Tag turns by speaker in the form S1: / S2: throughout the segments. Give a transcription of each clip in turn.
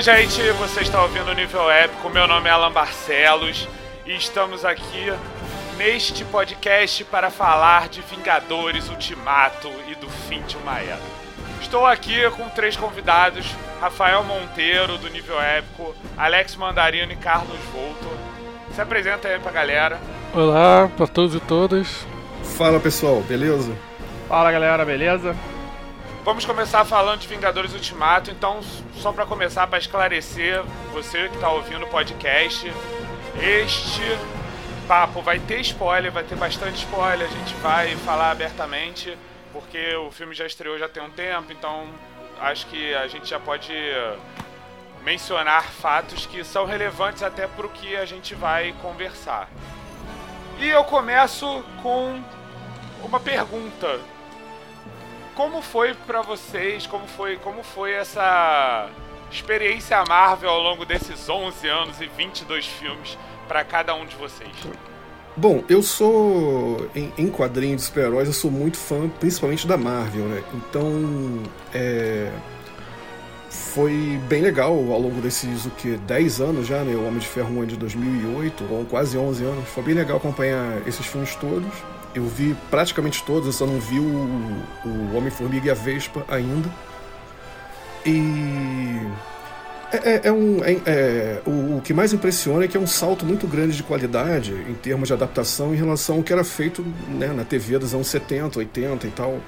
S1: Oi, gente, você está ouvindo o Nível Épico. Meu nome é Alan Barcelos e estamos aqui neste podcast para falar de Vingadores Ultimato e do fim de uma era. Estou aqui com três convidados: Rafael Monteiro, do Nível Épico, Alex Mandarino e Carlos Volto. Se apresenta aí pra galera.
S2: Olá para todos e todas.
S3: Fala pessoal, beleza?
S4: Fala galera, beleza?
S1: Vamos começar falando de Vingadores Ultimato, então só para começar para esclarecer você que está ouvindo o podcast, este papo vai ter spoiler, vai ter bastante spoiler, a gente vai falar abertamente, porque o filme já estreou já tem um tempo, então acho que a gente já pode mencionar fatos que são relevantes até para o que a gente vai conversar. E eu começo com uma pergunta como foi para vocês, como foi, como foi essa experiência Marvel ao longo desses 11 anos e 22 filmes para cada um de vocês?
S3: Bom, eu sou em, em quadrinhos de super-heróis, eu sou muito fã, principalmente da Marvel, né? Então, é, foi bem legal ao longo desses o que 10 anos já, né? O Homem de Ferro 1 é de 2008, ou quase 11 anos. Foi bem legal acompanhar esses filmes todos. Eu vi praticamente todos, eu só não vi o, o Homem-Formiga e a Vespa ainda. E. É, é, é um, é, é, o, o, que mais impressiona é que é um salto muito grande de qualidade em termos de adaptação em relação ao que era feito né, na TV dos anos 70, 80 e tal.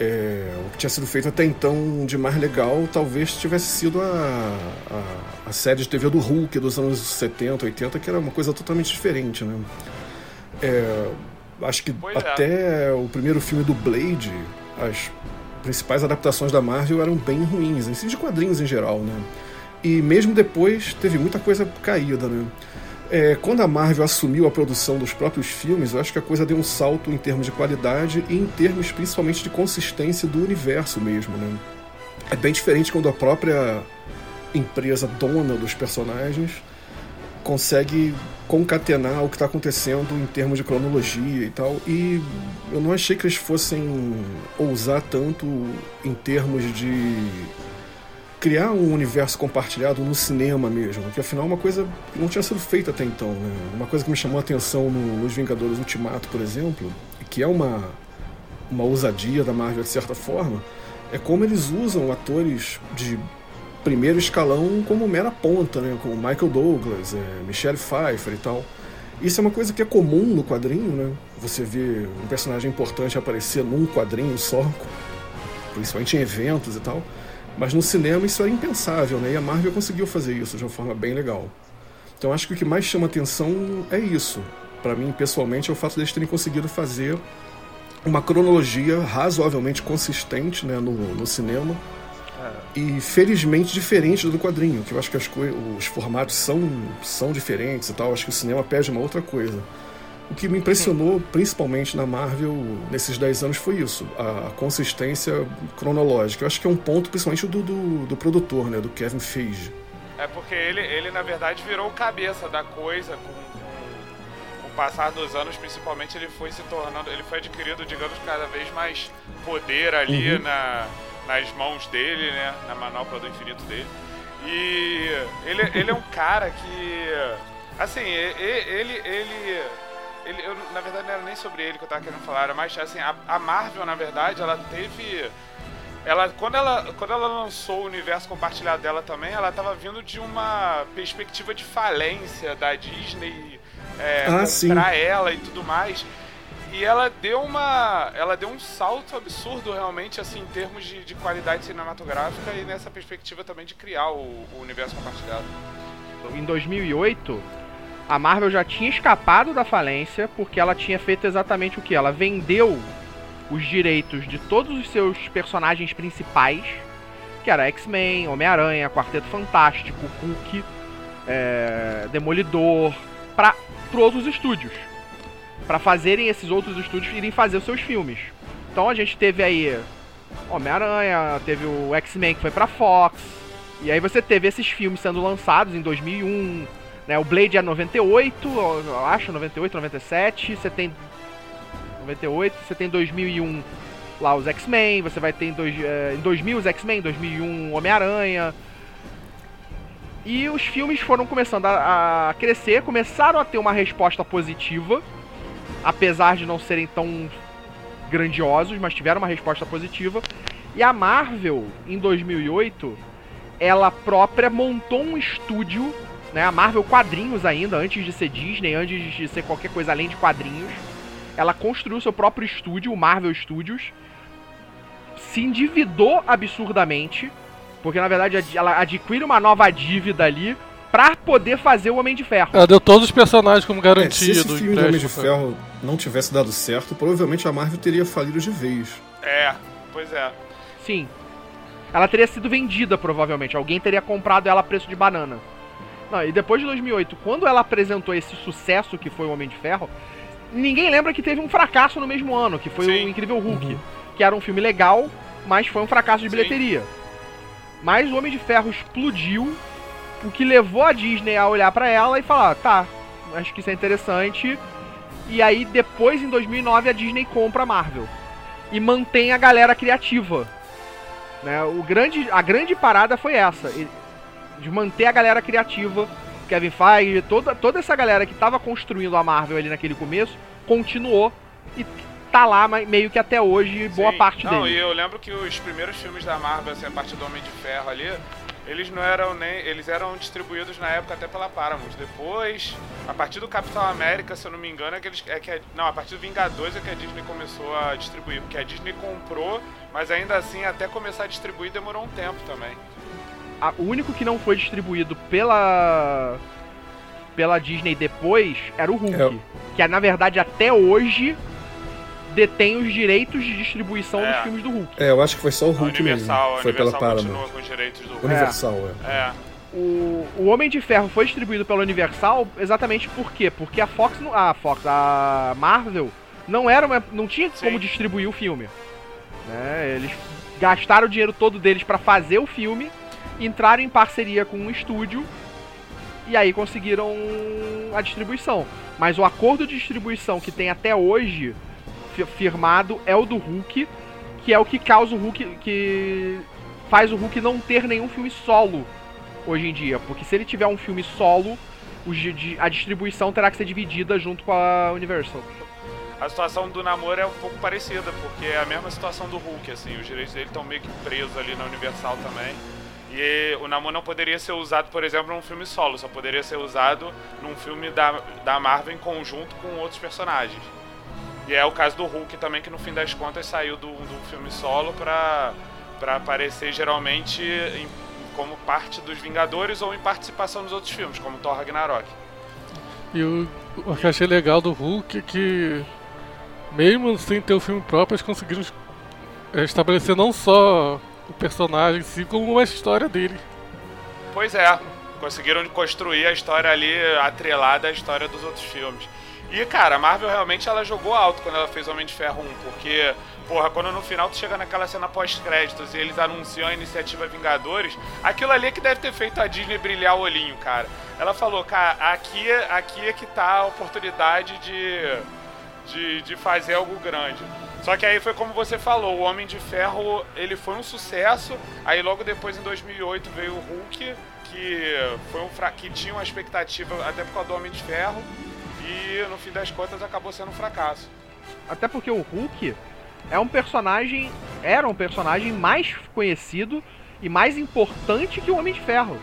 S3: É, o que tinha sido feito até então de mais legal talvez tivesse sido a, a, a, série de TV do Hulk dos anos 70, 80, que era uma coisa totalmente diferente. Né? É, acho que pois até é. o primeiro filme do Blade, as principais adaptações da Marvel eram bem ruins, assim, de quadrinhos em geral, né? E mesmo depois teve muita coisa caída, né? É, quando a Marvel assumiu a produção dos próprios filmes, eu acho que a coisa deu um salto em termos de qualidade e em termos principalmente de consistência do universo mesmo, né? É bem diferente quando a própria empresa dona dos personagens consegue concatenar o que está acontecendo em termos de cronologia e tal. E eu não achei que eles fossem ousar tanto em termos de criar um universo compartilhado no cinema mesmo, que afinal é uma coisa que não tinha sido feita até então. Né? Uma coisa que me chamou a atenção no, nos Vingadores Ultimato, por exemplo, que é uma, uma ousadia da Marvel de certa forma, é como eles usam atores de primeiro escalão como mera ponta, né? Como Michael Douglas, é, Michelle Pfeiffer e tal. Isso é uma coisa que é comum no quadrinho, né? Você vê um personagem importante aparecer num quadrinho só, principalmente em eventos e tal. Mas no cinema isso era impensável, né? E a Marvel conseguiu fazer isso de uma forma bem legal. Então acho que o que mais chama atenção é isso. Para mim, pessoalmente, é o fato deles terem conseguido fazer uma cronologia razoavelmente consistente né, no, no cinema e felizmente diferente do quadrinho, que eu acho que as os formatos são, são diferentes e tal, acho que o cinema pede uma outra coisa. O que me impressionou, principalmente na Marvel, nesses 10 anos, foi isso, a, consistência cronológica. Eu acho que é um ponto, principalmente, do, do, do produtor, né, do Kevin Feige.
S1: É porque ele, ele, na verdade, virou cabeça da coisa com, com, com o passar dos anos, principalmente, ele foi se tornando, ele foi adquirindo, digamos, cada vez mais poder ali uhum. na nas mãos dele, né? Na manopla do infinito dele. E ele, ele é um cara que. Assim, ele. ele, ele eu, na verdade, não era nem sobre ele que eu tava querendo falar, mas assim, a, a Marvel, na verdade, ela teve. Ela, quando, ela, quando ela lançou o universo compartilhado dela também, ela estava vindo de uma perspectiva de falência da Disney é, ah, sim. ela e tudo mais. E ela deu uma. Ela deu um salto absurdo realmente, assim, em termos de, de qualidade cinematográfica e nessa perspectiva também de criar o, o universo compartilhado.
S4: Em 2008, a Marvel já tinha escapado da falência porque ela tinha feito exatamente o que? Ela vendeu os direitos de todos os seus personagens principais que era X-Men, Homem-Aranha, Quarteto Fantástico, Hulk, é, Demolidor, para outros estúdios. Para fazerem esses outros estúdios irem fazer os seus filmes. Então a gente teve aí Homem-Aranha, teve o X-Men que foi pra Fox. E aí você teve esses filmes sendo lançados em 2001, né? O Blade é 98, eu acho, 98, 97. Você tem 98, você tem 2001 lá os X-Men, você vai ter em, dois, é, em 2000 os X-Men, 2001 Homem-Aranha. E os filmes foram começando a, a, crescer, começaram a ter uma resposta positiva, apesar de não serem tão grandiosos, mas tiveram uma resposta positiva. E a Marvel, em 2008, ela própria montou um estúdio, né, a Marvel Quadrinhos ainda, antes de ser Disney, antes de ser qualquer coisa além de quadrinhos. Ela construiu seu próprio estúdio, o Marvel Studios, se endividou absurdamente, porque na verdade ela adquire uma nova dívida ali pra poder fazer o Homem de Ferro.
S2: Ela deu todos os personagens como garantia
S3: é, se esse filme do Homem de Ferro não tivesse dado certo, provavelmente a Marvel teria falido de vez.
S1: É, pois é.
S4: Sim. Ela teria sido vendida, provavelmente. Alguém teria comprado ela a preço de banana. Não, e depois de 2008, quando ela apresentou esse sucesso que foi o Homem de Ferro, ninguém lembra que teve um fracasso no mesmo ano, que foi Sim. o Incrível Hulk. Uhum. Que era um filme legal, mas foi um fracasso de Sim. bilheteria. Mas o Homem de Ferro explodiu o que levou a Disney a olhar para ela e falar, tá, acho que isso é interessante. E aí depois em 2009 a Disney compra a Marvel e mantém a galera criativa. Né? O grande, a grande parada foi essa, de manter a galera criativa. Kevin Feige, toda, toda essa galera que estava construindo a Marvel ali naquele começo, continuou e tá lá meio que até hoje, boa Sim. parte
S1: Não,
S4: dele.
S1: E eu lembro que os primeiros filmes da Marvel, assim, a partir do Homem de Ferro ali, eles não eram nem. Eles eram distribuídos na época até pela Paramount. Depois, a partir do Capitão América, se eu não me engano, é que eles. É que a, não, a partir do Vingadores é que a Disney começou a distribuir. Porque a Disney comprou, mas ainda assim, até começar a distribuir demorou um tempo também.
S4: A, o único que não foi distribuído pela. pela Disney depois era o Hulk. É. Que é, na verdade, até hoje detém os direitos de distribuição é. dos filmes do Hulk.
S3: É, eu acho que foi só o Hulk Universal, mesmo. Foi pela Paramount.
S1: com os direitos do Hulk.
S3: Universal, é.
S1: é.
S4: O, o Homem de Ferro foi distribuído pela Universal exatamente por quê? Porque a Fox, a Fox, a Marvel não era uma, não tinha Sim. como distribuir o filme. Né? Eles gastaram o dinheiro todo deles para fazer o filme, entraram em parceria com um estúdio e aí conseguiram a distribuição. Mas o acordo de distribuição que tem até hoje firmado é o do Hulk, que é o que causa o Hulk. que faz o Hulk não ter nenhum filme solo hoje em dia. Porque se ele tiver um filme solo, a distribuição terá que ser dividida junto com a Universal.
S1: A situação do namoro é um pouco parecida, porque é a mesma situação do Hulk, assim, os direitos dele estão meio que presos ali na Universal também. E o namoro não poderia ser usado, por exemplo, num filme solo, só poderia ser usado num filme da, da Marvel em conjunto com outros personagens. E é o caso do Hulk também, que no fim das contas saiu do, do filme solo pra, pra aparecer geralmente em, como parte dos Vingadores ou em participação nos outros filmes, como Thor Ragnarok.
S2: E o, o que eu achei legal do Hulk é que, mesmo sem ter o filme próprio, eles conseguiram estabelecer não só o personagem em si, como uma história dele.
S1: Pois é, conseguiram construir a história ali atrelada à história dos outros filmes. E, cara, a Marvel realmente ela jogou alto quando ela fez Homem de Ferro 1, porque, porra, quando no final tu chega naquela cena pós-créditos e eles anunciam a iniciativa Vingadores, aquilo ali é que deve ter feito a Disney brilhar o olhinho, cara. Ela falou, cara, aqui, aqui é que tá a oportunidade de, de, de fazer algo grande. Só que aí foi como você falou, o Homem de Ferro, ele foi um sucesso, aí logo depois, em 2008, veio o Hulk, que, foi um que tinha uma expectativa até por causa do Homem de Ferro, e no fim das contas acabou sendo um fracasso.
S4: Até porque o Hulk é um personagem, era um personagem mais conhecido e mais importante que o Homem de Ferro.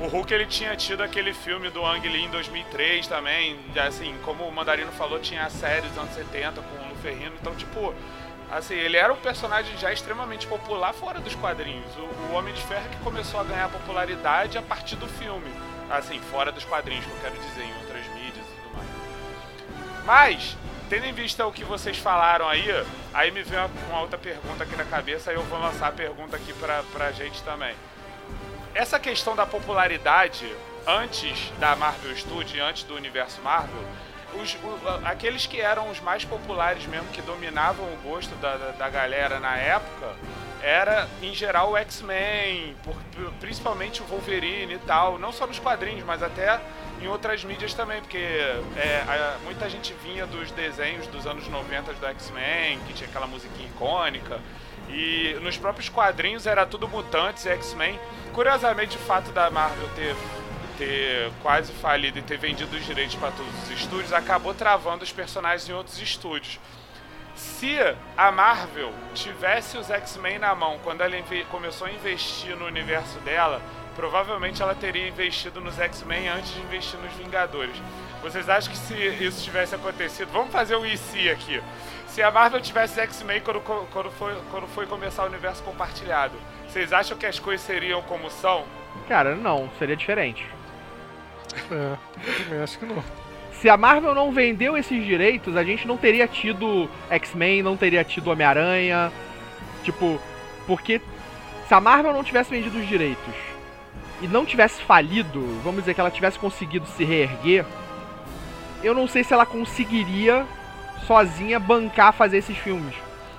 S1: O Hulk ele tinha tido aquele filme do Ang Lee em 2003 também, assim, como o Mandarino falou, tinha a série dos anos 70 com o Luferrino, então tipo, assim, ele era um personagem já extremamente popular fora dos quadrinhos. O, o Homem de Ferro é que começou a ganhar popularidade a partir do filme, assim, fora dos quadrinhos, que eu quero dizer, em mas tendo em vista o que vocês falaram aí, aí me veio uma, outra pergunta aqui na cabeça, aí eu vou lançar a pergunta aqui pra, pra gente também. Essa questão da popularidade antes da Marvel Studios, antes do universo Marvel, os, o, aqueles que eram os mais populares mesmo, que dominavam o gosto da, da, da galera na época, era em geral o X-Men, principalmente o Wolverine e tal, não só nos quadrinhos, mas até em outras mídias também, porque é, a, muita gente vinha dos desenhos dos anos 90 do X-Men, que tinha aquela musiquinha icônica, e nos próprios quadrinhos era tudo mutantes e X-Men. Curiosamente, o fato da Marvel ter ter quase falido e ter vendido os direitos para todos os estúdios, acabou travando os personagens em outros estúdios. Se a Marvel tivesse os X-Men na mão quando ela começou a investir no universo dela, provavelmente ela teria investido nos X-Men antes de investir nos Vingadores. Vocês acham que se isso tivesse acontecido, vamos fazer o IC aqui. Se a Marvel tivesse X-Men quando, quando, foi, quando foi começar o universo compartilhado, vocês acham que as coisas seriam como são?
S4: Cara, não, seria diferente.
S2: É, também acho que não.
S4: Se a Marvel não vendeu esses direitos, a gente não teria tido X-Men, não teria tido Homem-Aranha. Tipo, porque se a Marvel não tivesse vendido os direitos e não tivesse falido, vamos dizer que ela tivesse conseguido se reerguer, eu não sei se ela conseguiria sozinha bancar fazer esses filmes.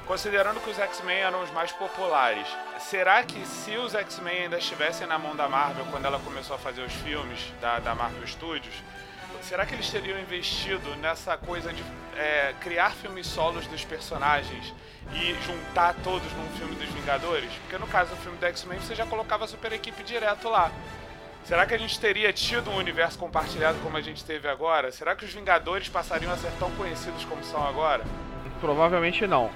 S1: Considerando que os X-Men eram os mais populares, será que se os X-Men ainda estivessem na mão da Marvel quando ela começou a fazer os filmes da, da Marvel Studios, será que eles teriam investido nessa coisa de é, criar filmes solos dos personagens e juntar todos num filme dos Vingadores? Porque no caso do filme do X-Men você já colocava a super equipe direto lá. Será que a gente teria tido um universo compartilhado como a gente teve agora? Será que os Vingadores passariam a ser tão conhecidos como são agora?
S4: Provavelmente não.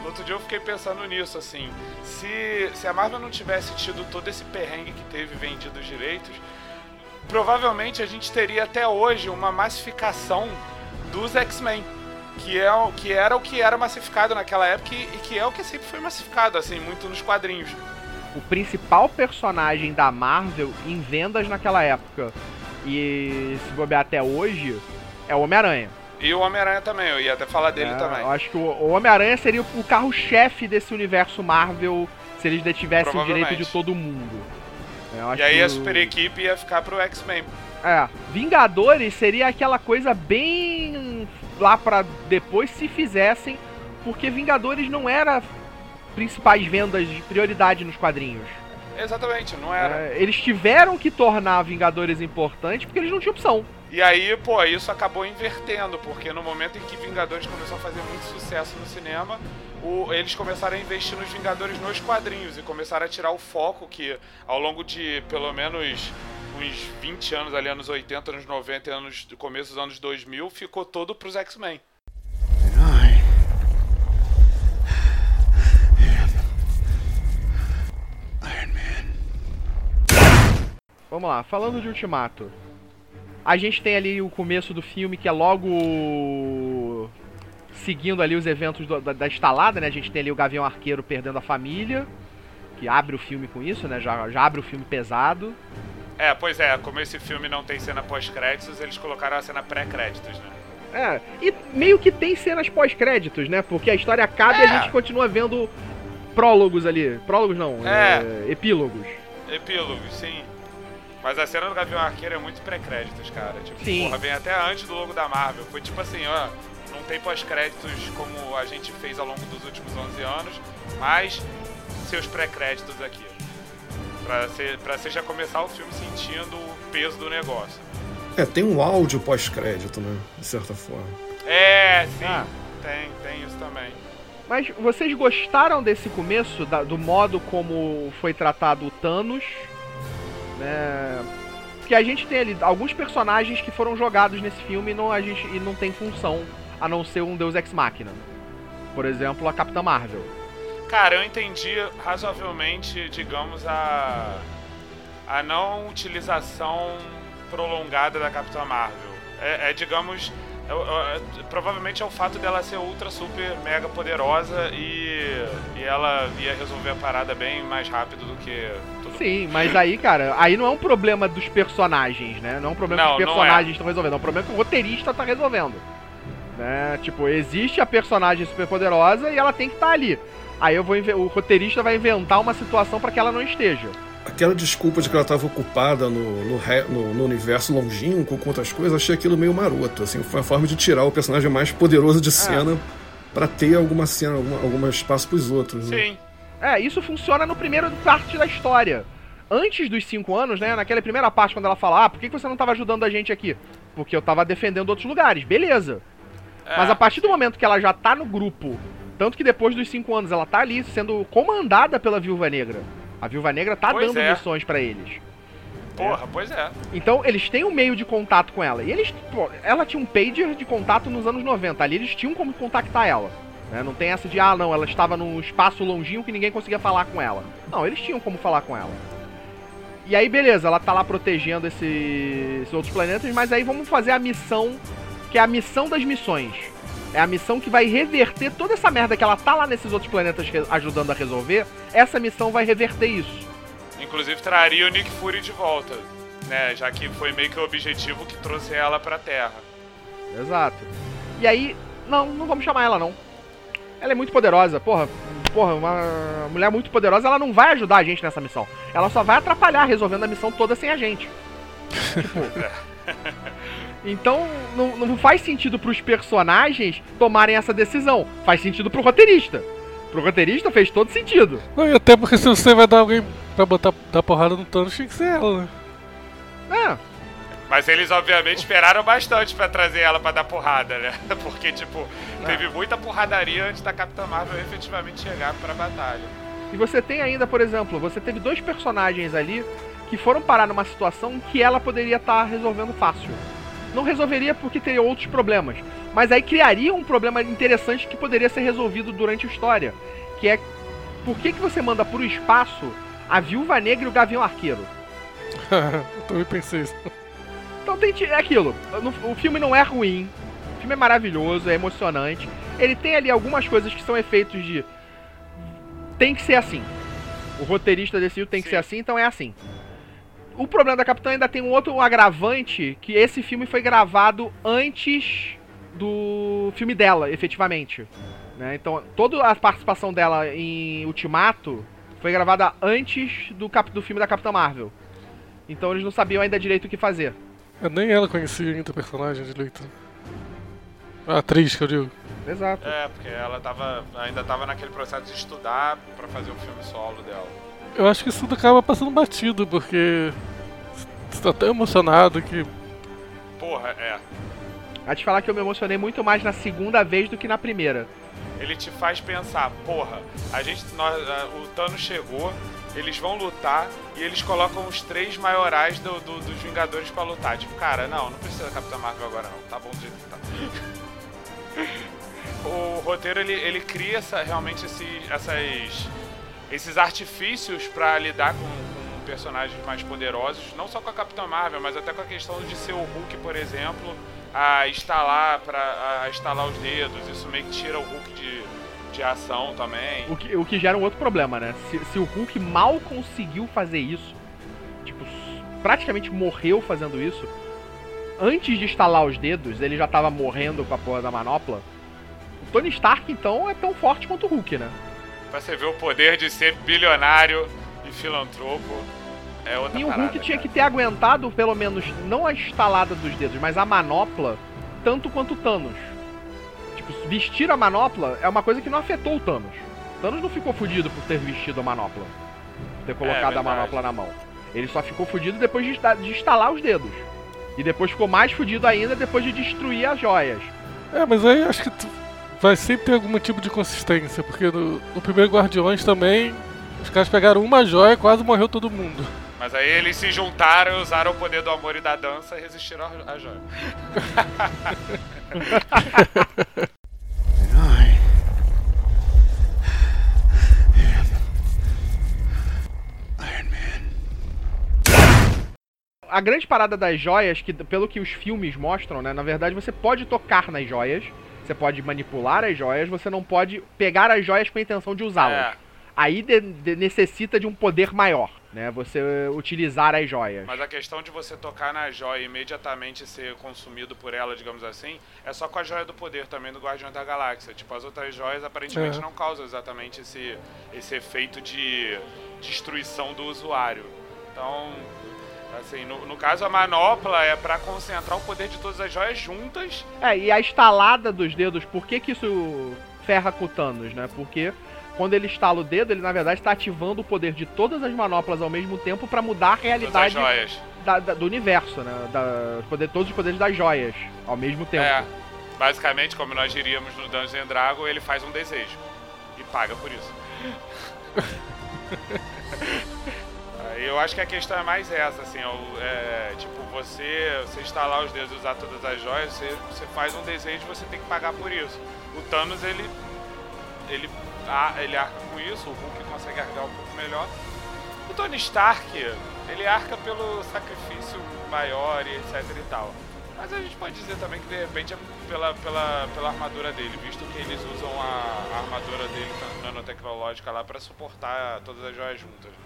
S1: No outro dia eu fiquei pensando nisso, assim. Se, se a Marvel não tivesse tido todo esse perrengue que teve vendido os direitos, provavelmente a gente teria até hoje uma massificação dos X-Men. Que, é, que era o que era massificado naquela época e, e que é o que sempre foi massificado, assim, muito nos quadrinhos.
S4: O principal personagem da Marvel em vendas naquela época e se bobear até hoje é o Homem-Aranha.
S1: E o Homem-Aranha também, eu ia até falar dele é, também.
S4: Eu acho que o, Homem-Aranha seria o carro-chefe desse universo Marvel se eles detivessem o direito de todo mundo.
S1: E aí a super equipe ia ficar pro X-Men.
S4: É, Vingadores seria aquela coisa bem lá para depois se fizessem, porque Vingadores não era principais vendas de prioridade nos quadrinhos.
S1: Exatamente, não era.
S4: É, eles tiveram que tornar Vingadores importante porque eles não tinham opção.
S1: E aí, pô, isso acabou invertendo, porque no momento em que Vingadores começou a fazer muito sucesso no cinema, o, eles começaram a investir nos Vingadores nos quadrinhos e começaram a tirar o foco que, ao longo de pelo menos uns 20 anos, ali, anos 80, anos 90 e anos, começo dos anos 2000, ficou todo pros X-Men.
S4: Vamos lá, falando de Ultimato. A gente tem ali o começo do filme que é logo seguindo ali os eventos do, da, da estalada, né? A gente tem ali o Gavião Arqueiro perdendo a família, que abre o filme com isso, né? Já, já abre o filme pesado.
S1: É, pois é, como esse filme não tem cena pós-créditos, eles colocaram a cena pré-créditos, né?
S4: É, e meio que tem cenas pós-créditos, né? Porque a história acaba é. e a é. gente continua vendo prólogos ali. Prólogos não, é. é epílogos.
S1: Epílogos, sim. Mas a cena do Gavião Arqueiro é muito pré-créditos, cara. Tipo,
S4: Sim.
S1: porra, vem até antes do logo da Marvel. Foi tipo assim, ó, não tem pós-créditos como a gente fez ao longo dos últimos 11 anos, mas seus pré-créditos aqui. Pra você, pra você já começar o filme sentindo o peso do negócio.
S3: É, tem um áudio pós-crédito, né? De certa forma.
S1: É, sim. Ah. Tem, tem isso também.
S4: Mas vocês gostaram desse começo, da, do modo como foi tratado o Thanos? né? Porque a gente tem ali alguns personagens que foram jogados nesse filme e não, a gente, e não tem função a não ser um Deus Ex Machina. Por exemplo, a Capitã Marvel.
S1: Cara, eu entendi razoavelmente, digamos, a, a não utilização prolongada da Capitã Marvel. É, é digamos, provavelmente é o fato dela ser ultra, super, mega poderosa e, e ela ia resolver a parada bem mais rápido do que
S4: Sim, mas aí, cara, aí não é um problema dos personagens, né? Não é um problema não, que os personagens estão é. resolvendo, é um problema que o roteirista tá resolvendo. Né? Tipo, existe a personagem super poderosa e ela tem que estar tá ali. Aí eu vou o roteirista vai inventar uma situação para que ela não esteja.
S3: Aquela desculpa de que ela estava ocupada no, no, no, no, universo longínquo com outras coisas, achei aquilo meio maroto. Assim, foi uma forma de tirar o personagem mais poderoso de é. cena é. para ter alguma cena, alguma, algum espaço para os outros.
S1: Né? Sim.
S4: É, isso funciona no primeiro parte da história. Antes dos cinco anos, né? Naquela primeira parte, quando ela fala, ah, por que você não estava ajudando a gente aqui? Porque eu estava defendendo outros lugares. Beleza. É. Mas a partir do momento que ela já tá no grupo, tanto que depois dos cinco anos ela tá ali sendo comandada pela Viúva Negra. A Viúva Negra tá pois dando é. missões para eles.
S1: Porra, pois é.
S4: Então eles têm um meio de contato com ela. E eles. Pô, ela tinha um pager de contato nos anos 90. Ali eles tinham como contactar ela. Né? Não tem essa de, ah, não, ela estava num espaço longinho que ninguém conseguia falar com ela. Não, eles tinham como falar com ela. E aí, beleza, ela tá lá protegendo esse, esses outros planetas, mas aí vamos fazer a missão, que é a missão das missões. É a missão que vai reverter toda essa merda que ela tá lá nesses outros planetas ajudando a resolver. Essa missão vai reverter isso.
S1: Inclusive traria o Nick Fury de volta, né? Já que foi meio que o objetivo que trouxe ela pra Terra.
S4: Exato. E aí, não, não vamos chamar ela não. Ela é muito poderosa, porra. Porra, uma mulher muito poderosa, ela não vai ajudar a gente nessa missão. Ela só vai atrapalhar resolvendo a missão toda sem a gente. tipo, então, não, não faz sentido pros personagens tomarem essa decisão. Faz sentido pro roteirista. Pro roteirista fez todo sentido.
S2: Não, e até porque se você vai dar alguém pra botar dar porrada no Thanos, tinha que ser ela, né?
S4: É.
S1: Mas eles, obviamente, esperaram bastante para trazer ela para dar porrada, né? Porque, tipo, teve muita porradaria antes da Capitã Marvel efetivamente chegar pra batalha.
S4: E você tem ainda, por exemplo, você teve dois personagens ali que foram parar numa situação que ela poderia estar tá resolvendo fácil. Não resolveria porque teria outros problemas, mas aí criaria um problema interessante que poderia ser resolvido durante a história, que é por que, que você manda pro espaço a Viúva Negra e o Gavião Arqueiro?
S2: Eu também pensei isso.
S4: Então tem é aquilo. O filme não é ruim. O filme é maravilhoso, é emocionante. Ele tem ali algumas coisas que são efeitos de. Tem que ser assim. O roteirista decidiu tem que Sim. ser assim, então é assim. O problema da Capitã ainda tem um outro agravante, que esse filme foi gravado antes do filme dela, efetivamente. Né? Então, toda a participação dela em Ultimato foi gravada antes do, cap do filme da Capitã Marvel. Então eles não sabiam ainda direito o que fazer.
S2: Eu nem ela conhecia ainda o personagem direito. A atriz que eu digo.
S4: Exato.
S1: É, porque ela tava, ainda tava naquele processo de estudar para fazer o filme solo dela.
S2: Eu acho que isso tudo acaba passando batido, porque você tá tão emocionado que.
S1: Porra, é.
S4: A te falar que eu me emocionei muito mais na segunda vez do que na primeira.
S1: Ele te faz pensar, porra, a gente. Nós, o Thanos chegou, eles vão lutar e eles colocam os três maiorais do, do, dos Vingadores para lutar. Tipo, cara, não, não precisa da Capitã Marvel agora não, tá bom do jeito que tá. o roteiro ele, ele cria essa, realmente esse, essas, esses artifícios para lidar com, com, personagens mais poderosos, não só com a Capitã Marvel, mas até com a questão de ser o Hulk, por exemplo, a instalar para instalar os dedos. Isso meio que tira o Hulk de de ação também.
S4: O que, o que gera um outro problema, né? Se, se o Hulk mal conseguiu fazer isso, tipo, praticamente morreu fazendo isso, antes de estalar os dedos, ele já tava morrendo com a porra da manopla. O Tony Stark, então, é tão forte quanto o Hulk, né?
S1: Pra você ver o poder de ser bilionário e filantropo. É outra
S4: e
S1: o
S4: Hulk tinha que ter aguentado, pelo menos, não a estalada dos dedos, mas a manopla, tanto quanto o Thanos vestir a manopla é uma coisa que não afetou o Thanos. O Thanos não ficou fudido por ter vestido a manopla. Por ter colocado é, a manopla na mão. Ele só ficou fudido depois de, de instalar os dedos. E depois ficou mais fudido ainda depois de destruir as joias.
S2: É, mas aí acho que vai sempre ter algum tipo de consistência, porque no, no primeiro Guardiões também os caras pegaram uma joia e quase morreu todo mundo.
S1: Mas aí eles se juntaram, usaram o poder do amor e da dança e resistiram à joia.
S4: a grande parada das joias, que pelo que os filmes mostram, né? Na verdade, você pode tocar nas joias, você pode manipular as joias, você não pode pegar as joias com a intenção de usá-las. É. Aí de, de, necessita de um poder maior. né? Você utilizar as joias.
S1: Mas a questão de você tocar na joia e imediatamente ser consumido por ela, digamos assim, é só com a joia do poder também do Guardião da Galáxia. Tipo, as outras joias aparentemente
S2: É.
S1: não causam exatamente esse, esse efeito de destruição do usuário. Então, assim, no, no caso a manopla é pra concentrar o poder de todas as joias juntas.
S4: É, e a estalada dos dedos, por que que isso ferra com o Thanos, né? Porque quando ele estala o dedo, ele na verdade está ativando o poder de todas as manoplas ao mesmo tempo para mudar a
S1: Todas as
S4: realidade
S1: joias.
S4: da- da- do universo, né? Da, poder, todos os poderes das joias ao mesmo tempo.
S1: É. Basicamente, como nós diríamos no Dungeons and Dragons, ele faz um desejo. E paga por isso. Eu acho que a questão é mais essa, assim, ó, é, tipo, você, você instalar os dedos e usar todas as joias, você, você faz um desejo e você tem que pagar por isso. O Thanos, ele, ele, ele arca com isso, o Hulk consegue arcar um pouco melhor. O Tony Stark, ele arca pelo sacrifício maior e etc e tal. Mas a gente pode dizer também que de repente é pela, pela, pela armadura dele, visto que eles usam a, a armadura dele nanotecnológica lá pra suportar todas as joias juntas.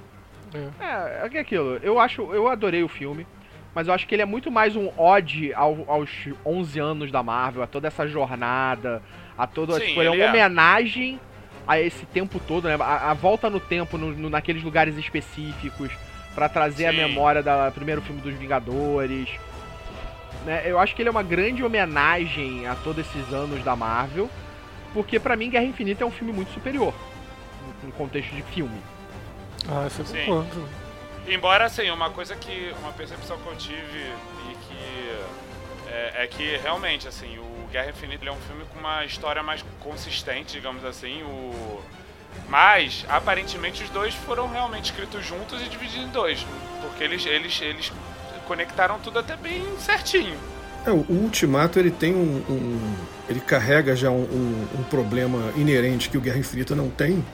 S2: É.
S4: É, é que é aquilo. Eu acho, eu adorei o filme, mas eu acho que ele é muito mais um ode ao- aos 11 anos da Marvel, a toda essa jornada, a toda,
S1: Sim,
S4: tipo, ele é uma
S1: é.
S4: homenagem a esse tempo todo, né? A, a volta no tempo, no, no- naqueles lugares específicos, pra trazer a
S1: Sim.
S4: memória do primeiro filme dos Vingadores. Né? Eu acho que ele é uma grande homenagem a todos esses anos da Marvel, porque pra mim Guerra Infinita é um filme muito superior no contexto de filme.
S2: Ah, isso
S1: Sim.
S2: concordo.
S1: Embora, assim, uma coisa que. Uma percepção que eu tive e que. É, é que realmente, assim, o Guerra Infinita ele é um filme com uma história mais consistente, digamos assim. O... Mas, aparentemente, os dois foram realmente escritos juntos e divididos em dois. Porque eles, eles, eles conectaram tudo até bem certinho.
S3: É, o Ultimato ele tem um, um- ele carrega já um, um- um problema inerente que o Guerra Infinita não tem,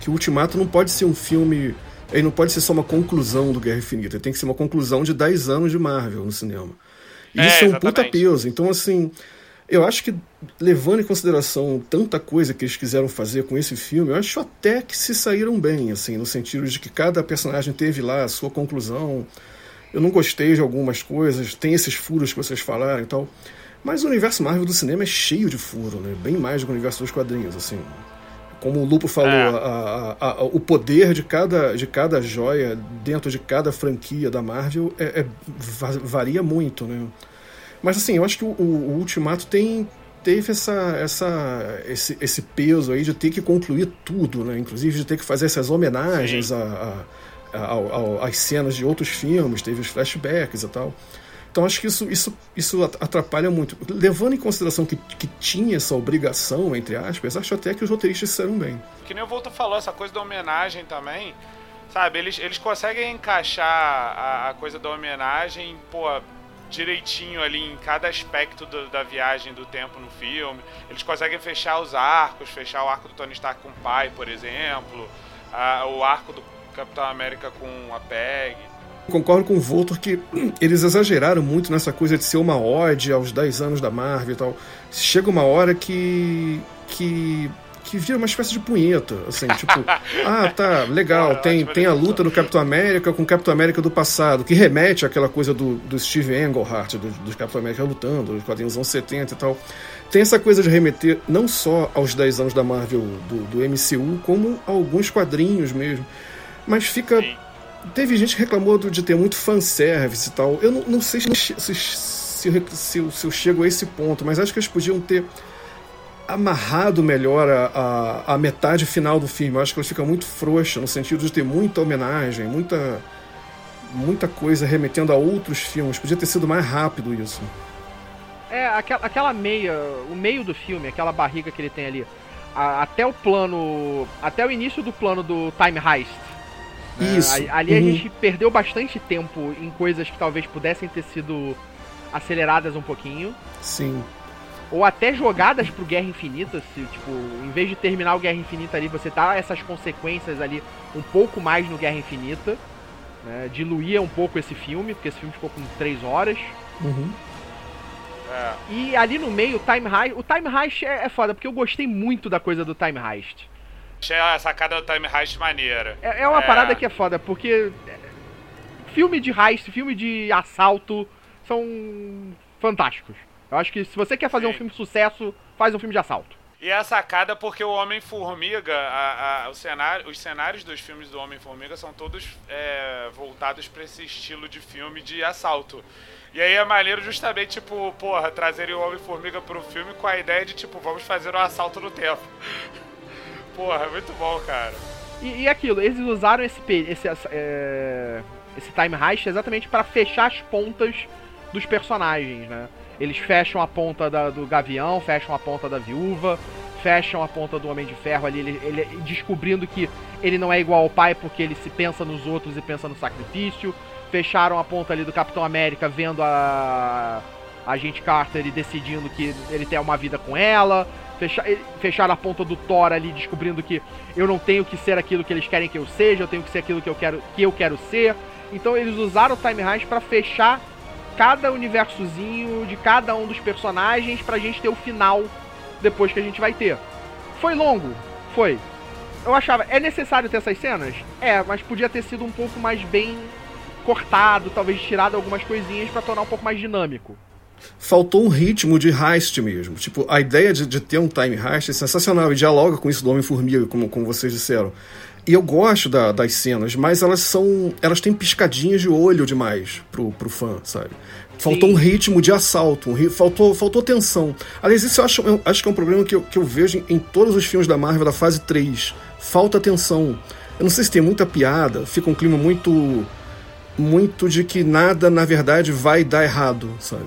S3: que o Ultimato não pode ser um filme, ele não pode ser só uma conclusão do Guerra Infinita, ele tem que ser uma conclusão de 10 anos de Marvel no cinema. E
S1: É,
S3: isso é um puta
S1: exatamente.
S3: peso. Então assim, eu acho que levando em consideração tanta coisa que eles quiseram fazer com esse filme, eu acho até que se saíram bem, assim, no sentido de que cada personagem teve lá a sua conclusão. Eu não gostei de algumas coisas, tem esses furos que vocês falaram e tal. Mas o universo Marvel do cinema é cheio de furo, né? Bem mais do que o universo dos quadrinhos, assim. Como o Lupo falou,
S1: É.
S3: a- a- a- o poder de cada, de cada joia dentro de cada franquia da Marvel é, é- va- varia muito, né? Mas assim, eu acho que o, o- o Ultimato tem teve essa, essa, esse, esse peso aí de ter que concluir tudo, né? Inclusive de ter que fazer essas homenagens a, ao- ao- às cenas de outros filmes, teve os flashbacks e tal. Então acho que isso, isso, isso at- atrapalha muito. Levando em consideração que, que tinha essa obrigação, entre aspas, acho até que os roteiristas fizeram bem.
S1: Que nem o Volta falou, essa coisa da homenagem também. Sabe, eles, eles conseguem encaixar a, a coisa da homenagem, pô, direitinho ali em cada aspecto do- da viagem do tempo no filme. Eles conseguem fechar os arcos, fechar o arco do Tony Stark com o pai, por exemplo. o arco do Capitão América com a Peg.
S3: Concordo com o Voltor que eles exageraram muito nessa coisa de ser uma ode aos 10 anos da Marvel e tal. Chega uma hora que. que. que vira uma espécie de punheta, assim, tipo, ah, tá, legal, tem, tem a luta do Capitão América com o Capitão América do passado, que remete àquela coisa do, do Steve Englehart, do, do Capitão América lutando, dos quadrinhos dos anos 70 e tal. Tem essa coisa de remeter não só aos 10 anos da Marvel do, do MCU, como a alguns quadrinhos mesmo. Mas fica
S1: Sim.
S3: Teve gente que reclamou de ter muito fanservice e tal. Eu não, não sei se, se, se, se eu chego a esse ponto, mas acho que eles podiam ter amarrado melhor a, a, a metade final do filme. Eu acho que ela fica muito frouxa, no sentido de ter muita homenagem, muita, muita coisa remetendo a outros filmes. Podia ter sido mais rápido isso.
S4: É, aquela, aquela meia, o meio do filme, aquela barriga que ele tem ali, a- até o plano, até o início do plano do Time Heist. Né?
S3: Isso.
S4: Ali, ali a
S3: Uhum.
S4: gente perdeu bastante tempo em coisas que talvez pudessem ter sido aceleradas um pouquinho.
S3: Sim.
S4: Ou até jogadas pro Guerra Infinita, se, tipo, em vez de terminar o Guerra Infinita ali, você tá essas consequências ali um pouco mais no Guerra Infinita. Né? Diluía um pouco esse filme, porque esse filme ficou com três horas.
S3: Uhum.
S1: É.
S4: E ali no meio, o Time Heist. O Time Heist é, é foda, porque eu gostei muito da coisa do Time Heist.
S1: Achei a sacada do Time Heist maneira.
S4: É, é uma parada que é foda, porque é, filme de heist, filme de assalto são fantásticos. Eu acho que se você quer fazer
S1: Sim.
S4: um filme de sucesso, faz um filme de assalto.
S1: E é a sacada porque o Homem-Formiga, a- a- o cenário, os cenários dos filmes do Homem-Formiga são todos é, voltados pra esse estilo de filme de assalto. E aí é maneiro justamente, tipo, porra, trazerem o Homem-Formiga pro filme com a ideia de, tipo, vamos fazer um assalto no tempo. Porra, é muito bom, cara.
S4: E, e aquilo, eles usaram esse, esse, é, esse time heist exatamente pra fechar as pontas dos personagens, né? Eles fecham a ponta da- do Gavião, fecham a ponta da Viúva, fecham a ponta do Homem de Ferro ali, ele, ele descobrindo que ele não é igual ao pai porque ele se pensa nos outros e pensa no sacrifício. Fecharam a ponta ali do Capitão América vendo a a gente Carter e decidindo que ele tem uma vida com ela. Fecha, ele- fecharam a ponta do Thor ali descobrindo que eu não tenho que ser aquilo que eles querem que eu seja, eu tenho que ser aquilo que eu quero que eu quero ser. Então eles usaram o Time Heist pra fechar cada universozinho de cada um dos personagens pra gente ter o final depois que a gente vai ter. Foi longo? Foi. Eu achava, é necessário ter essas cenas? É, mas podia ter sido um pouco mais bem cortado, talvez tirado algumas coisinhas pra tornar um pouco mais dinâmico.
S3: Faltou um ritmo de heist mesmo. Tipo, a ideia de, de ter um time heist é sensacional e dialoga com isso do Homem-Formiga, como, como vocês disseram. E eu gosto da- das cenas, mas elas são. Elas têm piscadinhas de olho demais pro, pro fã, sabe? Faltou
S4: Sim.
S3: um ritmo de assalto, um faltou, faltou tensão. Aliás, isso eu acho, eu acho que é um problema que eu, que eu vejo em, em todos os filmes da Marvel da fase 3. Falta tensão. Eu não sei se tem muita piada, fica um clima muito. Muito de que nada, na verdade, vai dar errado, sabe?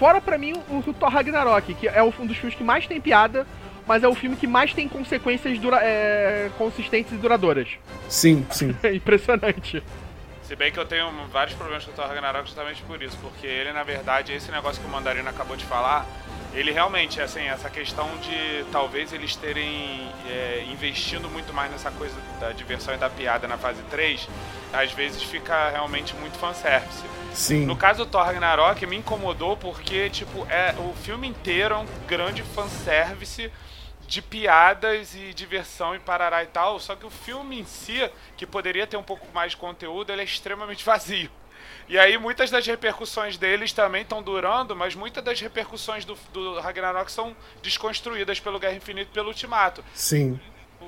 S4: Fora pra mim o, o Thor Ragnarok, que é um dos filmes que mais tem piada, mas é o filme que mais tem consequências dura, é, consistentes e duradouras.
S3: Sim, sim.
S4: É impressionante.
S1: Se bem que eu tenho vários problemas com o Thor Ragnarok justamente por isso, porque ele, na verdade, esse negócio que o Mandarino acabou de falar, ele realmente, assim, essa questão de talvez eles terem é, investindo muito mais nessa coisa da diversão e da piada na fase 3, às vezes fica realmente muito fanservice.
S3: Sim.
S1: No caso do Thor Ragnarok, me incomodou porque, tipo, é, o filme inteiro é um grande fanservice de piadas e diversão e parará e tal, só que o filme em si, que poderia ter um pouco mais de conteúdo, ele é extremamente vazio. E aí muitas das repercussões deles também estão durando, mas muitas das repercussões do, do Ragnarok são desconstruídas pelo Guerra Infinita e pelo Ultimato
S3: Sim.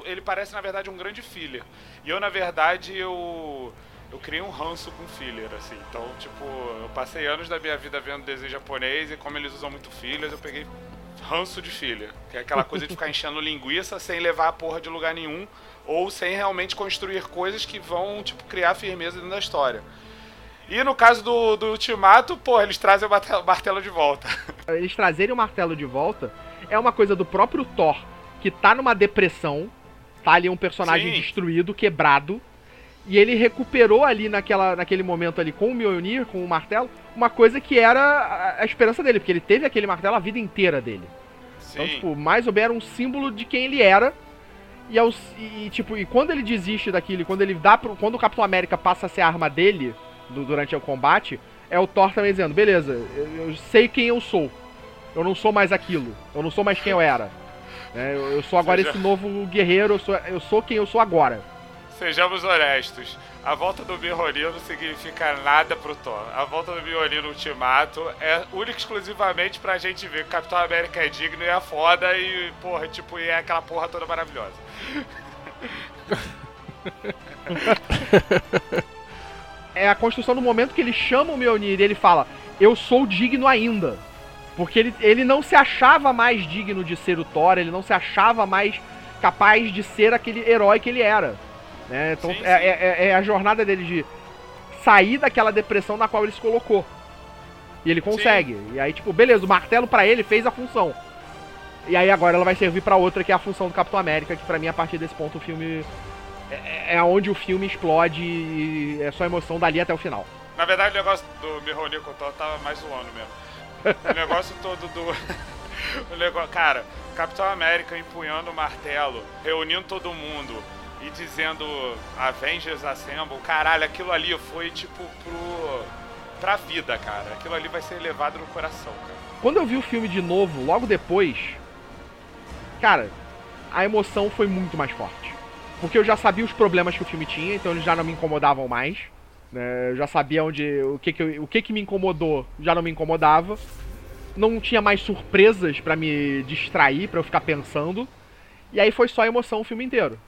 S1: ele parece na verdade um grande filler. E eu na verdade eu eu criei um ranço com filler assim. Então, tipo, eu passei anos da minha vida vendo desenho japonês e como eles usam muito fillers, eu peguei ranço de filler, que é aquela coisa de ficar enchendo linguiça sem levar a porra de lugar nenhum ou sem realmente construir coisas que vão tipo criar firmeza dentro da história. E no caso do, do Ultimato, pô, eles trazem o martelo, de volta.
S4: Eles trazerem o martelo de volta é uma coisa do próprio Thor, que tá numa depressão, tá ali um personagem
S1: Sim.
S4: destruído, quebrado, e ele recuperou ali naquela, naquele momento ali com o Mjolnir, com o martelo, uma coisa que era a, a esperança dele, porque ele teve aquele martelo a vida inteira dele. Então,
S1: Sim.
S4: tipo, mais ou menos era um símbolo de quem ele era. E, aos, e, tipo, e quando ele desiste daquilo, quando ele dá pro, quando o Capitão América passa a ser a arma dele do- durante o combate, é o Thor também dizendo, beleza, eu, eu sei quem eu sou. Eu não sou mais aquilo. Eu não sou mais quem eu era. É, eu, eu sou agora
S1: Seja-
S4: esse novo guerreiro, eu sou, eu sou quem eu sou agora.
S1: Sejamos honestos. A volta do Mjolnir não significa nada pro Thor. A volta do Mjolnir no Ultimato é única e exclusivamente pra gente ver que o Capitão América é digno e é foda e, porra, tipo, e é aquela porra toda maravilhosa.
S4: É a construção do momento que ele chama o Mjolnir e ele fala, eu sou digno ainda. Porque ele, ele não se achava mais digno de ser o Thor, ele não se achava mais capaz de ser aquele herói que ele era. né? Então
S1: Sim,
S4: é,
S1: sim.
S4: é- é a jornada dele de sair daquela depressão na qual ele se colocou. E ele consegue. E aí, tipo, beleza, o martelo pra ele fez a função. E aí agora ela vai servir pra outra, que é a função do Capitão América, que pra mim, a partir desse ponto, o filme. É, é onde o filme explode e é só emoção dali até o final.
S1: Na verdade, o negócio do Mjolnir com o Thor tava mais zoando mesmo. O negócio todo do. o negócio, cara, Capitão América empunhando o martelo, reunindo todo mundo e dizendo Avengers Assemble, caralho, aquilo ali foi tipo pro. pra vida, cara. Aquilo ali vai ser levado no coração, cara.
S4: Quando eu vi o filme de novo, logo depois, cara, a emoção foi muito mais forte. Porque eu já sabia os problemas que o filme tinha, então eles já não me incomodavam mais. Né? Eu já sabia onde. O que, que, eu- o que, que me incomodou já não me incomodava. Não tinha mais surpresas pra me distrair, pra eu ficar pensando. E aí foi só emoção o filme inteiro.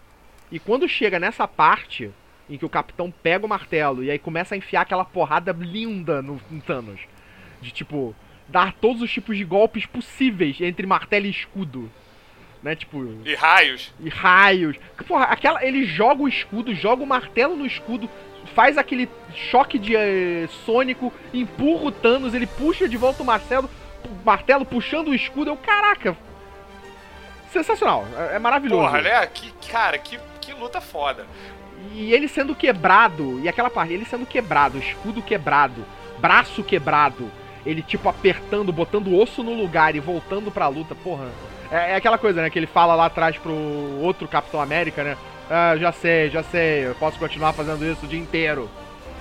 S4: E quando chega nessa parte em que o capitão pega o martelo e aí começa a enfiar aquela porrada linda no, no Thanos. De tipo, dar todos os tipos de golpes possíveis entre martelo e escudo. Né? Tipo,
S1: E raios.
S4: e raios. Porra, aquela, ele joga o escudo, joga o martelo no escudo, faz aquele choque de eh, sônico, empurra o Thanos, ele puxa de volta o martelo, o martelo puxando o escudo. Eu, caraca! Sensacional, é, é maravilhoso.
S1: Porra, né? Que, cara, que, que luta foda.
S4: E ele sendo quebrado, e aquela parte, ele sendo quebrado, escudo quebrado, braço quebrado, ele tipo apertando, botando osso no lugar e voltando pra luta, porra. É, é aquela coisa, né, que ele fala lá atrás pro outro Capitão América, né? Ah, já sei, já sei, eu posso continuar fazendo isso o dia inteiro.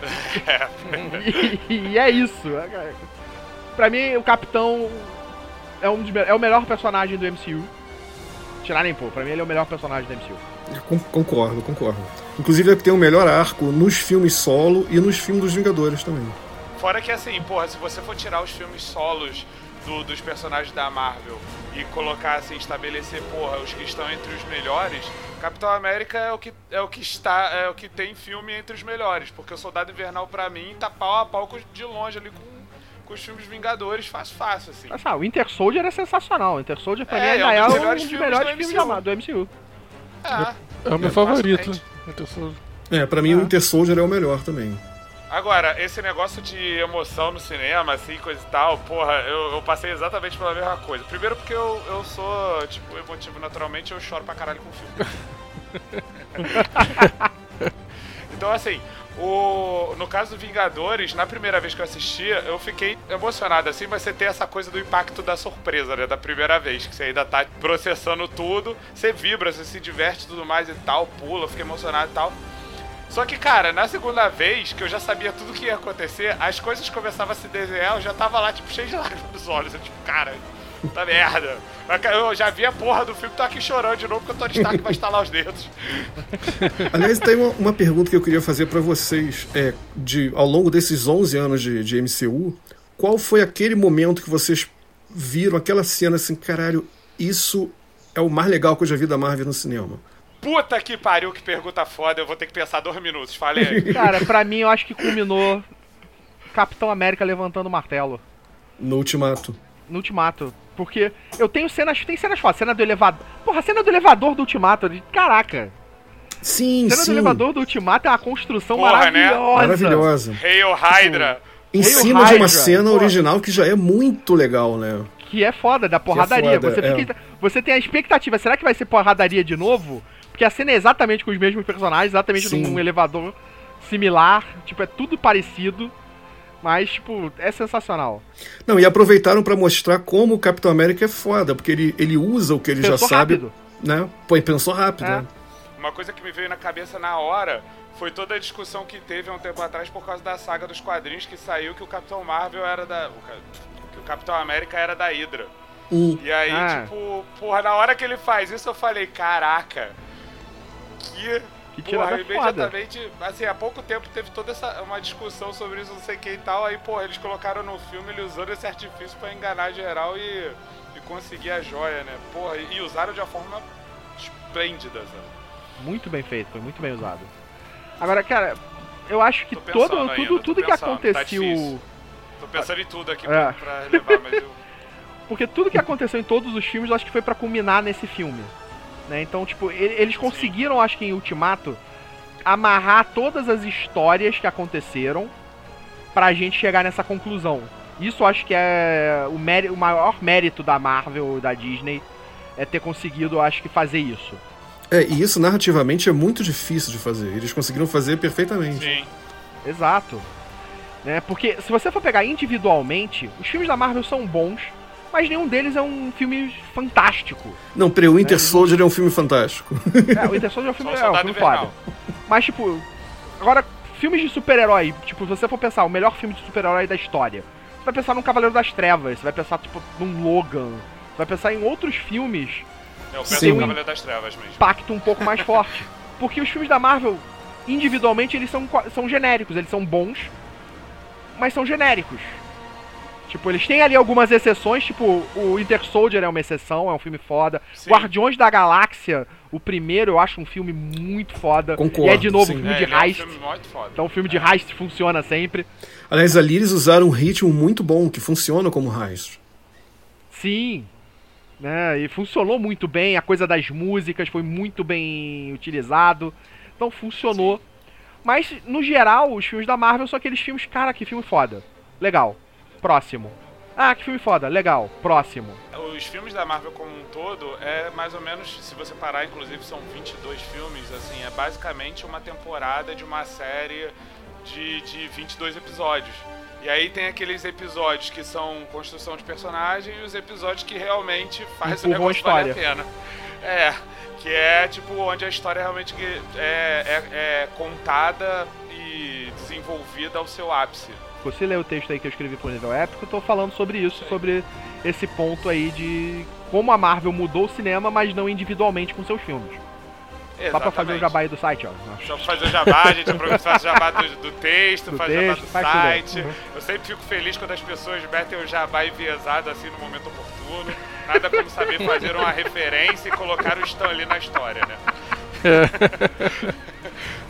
S4: e, e é isso. Pra mim, o Capitão é, um dos, é o melhor personagem do MCU. Tirar nem pô, pra mim ele é o melhor personagem do MCU.
S3: Con- Concordo, concordo. Inclusive que tem o melhor arco nos filmes solo e nos filmes dos Vingadores também.
S1: Fora que assim, porra, se você for tirar os filmes solos do- dos personagens da Marvel e colocar assim, estabelecer, porra, os que estão entre os melhores, Capitão América é o que é o que está, é o que tem filme entre os melhores, porque o Soldado Invernal pra mim tá pau a pau de longe ali com, com os filmes Vingadores, fácil fácil assim.
S4: Mas, ah, o Winter Soldier é sensacional. O Winter Soldier pra
S1: É,
S4: mim
S1: é
S4: ainda
S1: um
S4: é,
S1: dos
S4: um
S1: melhores
S4: dos
S1: filmes
S4: melhores
S1: do
S4: filmes
S1: MCU.
S4: da- do MCU.
S1: Ah,
S2: É o meu
S1: É,
S2: favorito.
S1: facilmente.
S2: Winter Soldier.
S3: É, pra mim o Winter Soldier é o melhor também.
S1: Agora, esse negócio de emoção no cinema, assim, coisa e tal, porra, eu, eu passei exatamente pela mesma coisa. Primeiro porque eu, eu sou, tipo, emotivo naturalmente, eu choro pra caralho com filme. então, assim, o, no caso do Vingadores, na primeira vez que eu assistia, eu fiquei emocionado, assim, mas você tem essa coisa do impacto da surpresa, né, da primeira vez, que você ainda tá processando tudo, você vibra, você se diverte e tudo mais e tal, pula, fica emocionado e tal. Só que, cara, na segunda vez, que eu já sabia tudo que ia acontecer, as coisas começavam a se desenhar, eu já tava lá, tipo, cheio de lágrimas nos olhos. Eu, tipo, cara, tá merda. Eu já vi a porra do filme, tô aqui chorando de novo, porque o Tony Stark vai estalar os dedos.
S3: Aliás, tem uma, uma pergunta que eu queria fazer pra vocês. É, de, ao longo desses 11 anos de, de MCU, qual foi aquele momento que vocês viram aquela cena assim, caralho, isso é o mais legal que eu já vi da Marvel no cinema?
S1: Puta que pariu, que pergunta foda, eu vou ter que pensar dois minutos, falei.
S4: Cara, pra mim eu acho que culminou Capitão América levantando o martelo
S3: No Ultimato.
S4: no Ultimato. Porque eu tenho cenas, tem cenas fodas, cena do elevador. Porra, a cena do elevador do Ultimato, de- caraca.
S3: Sim,
S4: A cena
S3: sim.
S4: do elevador do Ultimato é uma construção
S1: Porra, né?
S4: maravilhosa.
S3: Maravilhosa.
S1: Hail Hydra.
S3: Em
S4: Hail
S3: cima de
S4: Hydra,
S3: uma cena
S4: porra.
S3: original que já é muito legal, né?
S4: Que é foda, da porradaria.
S3: foda,
S4: você,
S3: é.
S4: fica- você tem a expectativa, será que vai ser porradaria de novo? Porque a cena é exatamente com os mesmos personagens, exatamente
S3: Sim.
S4: num elevador similar. Tipo, é tudo parecido. Mas, tipo, é sensacional.
S3: Não, e aproveitaram pra mostrar como o Capitão América é foda, porque ele, ele usa o que ele já
S4: Pensou
S3: sabe,
S4: rápido.
S3: né? Pô, e pensou rápido,
S4: É.
S3: né?
S1: Uma coisa que me veio na cabeça na hora foi toda a discussão que teve há um tempo atrás por causa da saga dos quadrinhos que saiu que o Capitão Marvel era da. que o Capitão América era da Hydra.
S3: Hum.
S1: E aí,
S4: Ah.
S1: tipo, porra, na hora que ele faz isso, eu falei, caraca, que.
S4: Que
S1: Porra, imediatamente, assim, há pouco tempo teve toda essa uma discussão sobre isso, não sei o que e tal. Aí, porra, eles colocaram no filme ele usando esse artifício pra enganar geral e, e conseguir a joia, né? Porra, e, e usaram de uma forma esplêndida, sabe?
S4: Muito bem feito, foi muito bem usado. Agora, cara, eu acho que todo,
S1: ainda,
S4: tudo, tudo que
S1: pensando, tá
S4: aconteceu.
S1: difícil. Tô pensando em tudo aqui
S4: É.
S1: pra, pra relevar, mas eu.
S4: Porque tudo que aconteceu em todos os filmes, eu acho que foi pra culminar nesse filme. Né? Então, tipo, eles conseguiram, acho que em Ultimato, amarrar todas as histórias que aconteceram pra gente chegar nessa conclusão. Isso acho que é o, mérito, o maior mérito da Marvel, da Disney, é ter conseguido, acho que, fazer isso.
S3: É, e isso narrativamente é muito difícil de fazer. Eles conseguiram fazer perfeitamente.
S1: Sim.
S4: Exato. Né? Porque se você for pegar individualmente, os filmes da Marvel são bons, mas nenhum deles é um filme fantástico.
S3: Não, peraí, o Winter
S4: É,
S3: Soldier é um filme fantástico.
S4: É, o Winter Soldier é um filme, é um filme
S1: Invernal.
S4: foda. Mas, tipo, agora, filmes de super-herói, tipo, se você for pensar, o melhor filme de super-herói da história, você vai pensar num Cavaleiro das Trevas, você vai pensar, tipo, num Logan, você vai pensar em outros filmes
S1: É o
S3: Sim.
S1: Pedro Cavaleiro das Trevas mesmo.
S4: impacto um pouco mais forte. Porque os filmes da Marvel, individualmente, eles são, são genéricos, eles são bons, mas são genéricos. Tipo, eles têm ali algumas exceções, tipo, o Inter Soldier é uma exceção, é um filme foda.
S1: Sim.
S4: Guardiões da Galáxia, o primeiro, eu acho um filme muito foda.
S3: Concordo,
S4: e é de novo
S3: sim.
S4: um filme
S1: É,
S4: de
S1: ele é um
S4: heist.
S1: filme muito foda.
S4: Então, o filme de heist funciona sempre.
S3: Aliás, ali eles usaram um ritmo muito bom, que funciona como heist.
S4: Sim. Né? E funcionou muito bem, a coisa das músicas foi muito bem utilizado. Então funcionou. Mas, no geral, os filmes da Marvel são aqueles filmes, cara, que filme foda. Legal. Próximo. Ah, que filme foda. Legal. Próximo.
S1: Os filmes da Marvel como um todo é mais ou menos, se você parar, inclusive são 22 filmes, assim, é basicamente uma temporada de uma série de, de 22 episódios. E aí tem aqueles episódios que são construção de personagem e os episódios que realmente faz o
S4: Empurram a
S1: negócio valer a pena. É, que é tipo onde a história realmente é, é, é contada e desenvolvida ao seu ápice.
S4: Se você ler o texto aí que eu escrevi pro nível épico, eu tô falando sobre isso, sobre esse ponto aí de como a Marvel mudou o cinema, mas não individualmente com seus filmes. Só pra fazer o
S1: Exatamente.
S4: jabá aí do site, ó.
S1: Só pra fazer o jabá, a gente aproveita faz o jabá do, do texto,
S4: Do
S1: faz o jabá do site. Eu sempre fico feliz quando as pessoas metem o jabá enviesado assim no momento oportuno. Nada como saber fazer uma referência e colocar o Stan ali na história, né?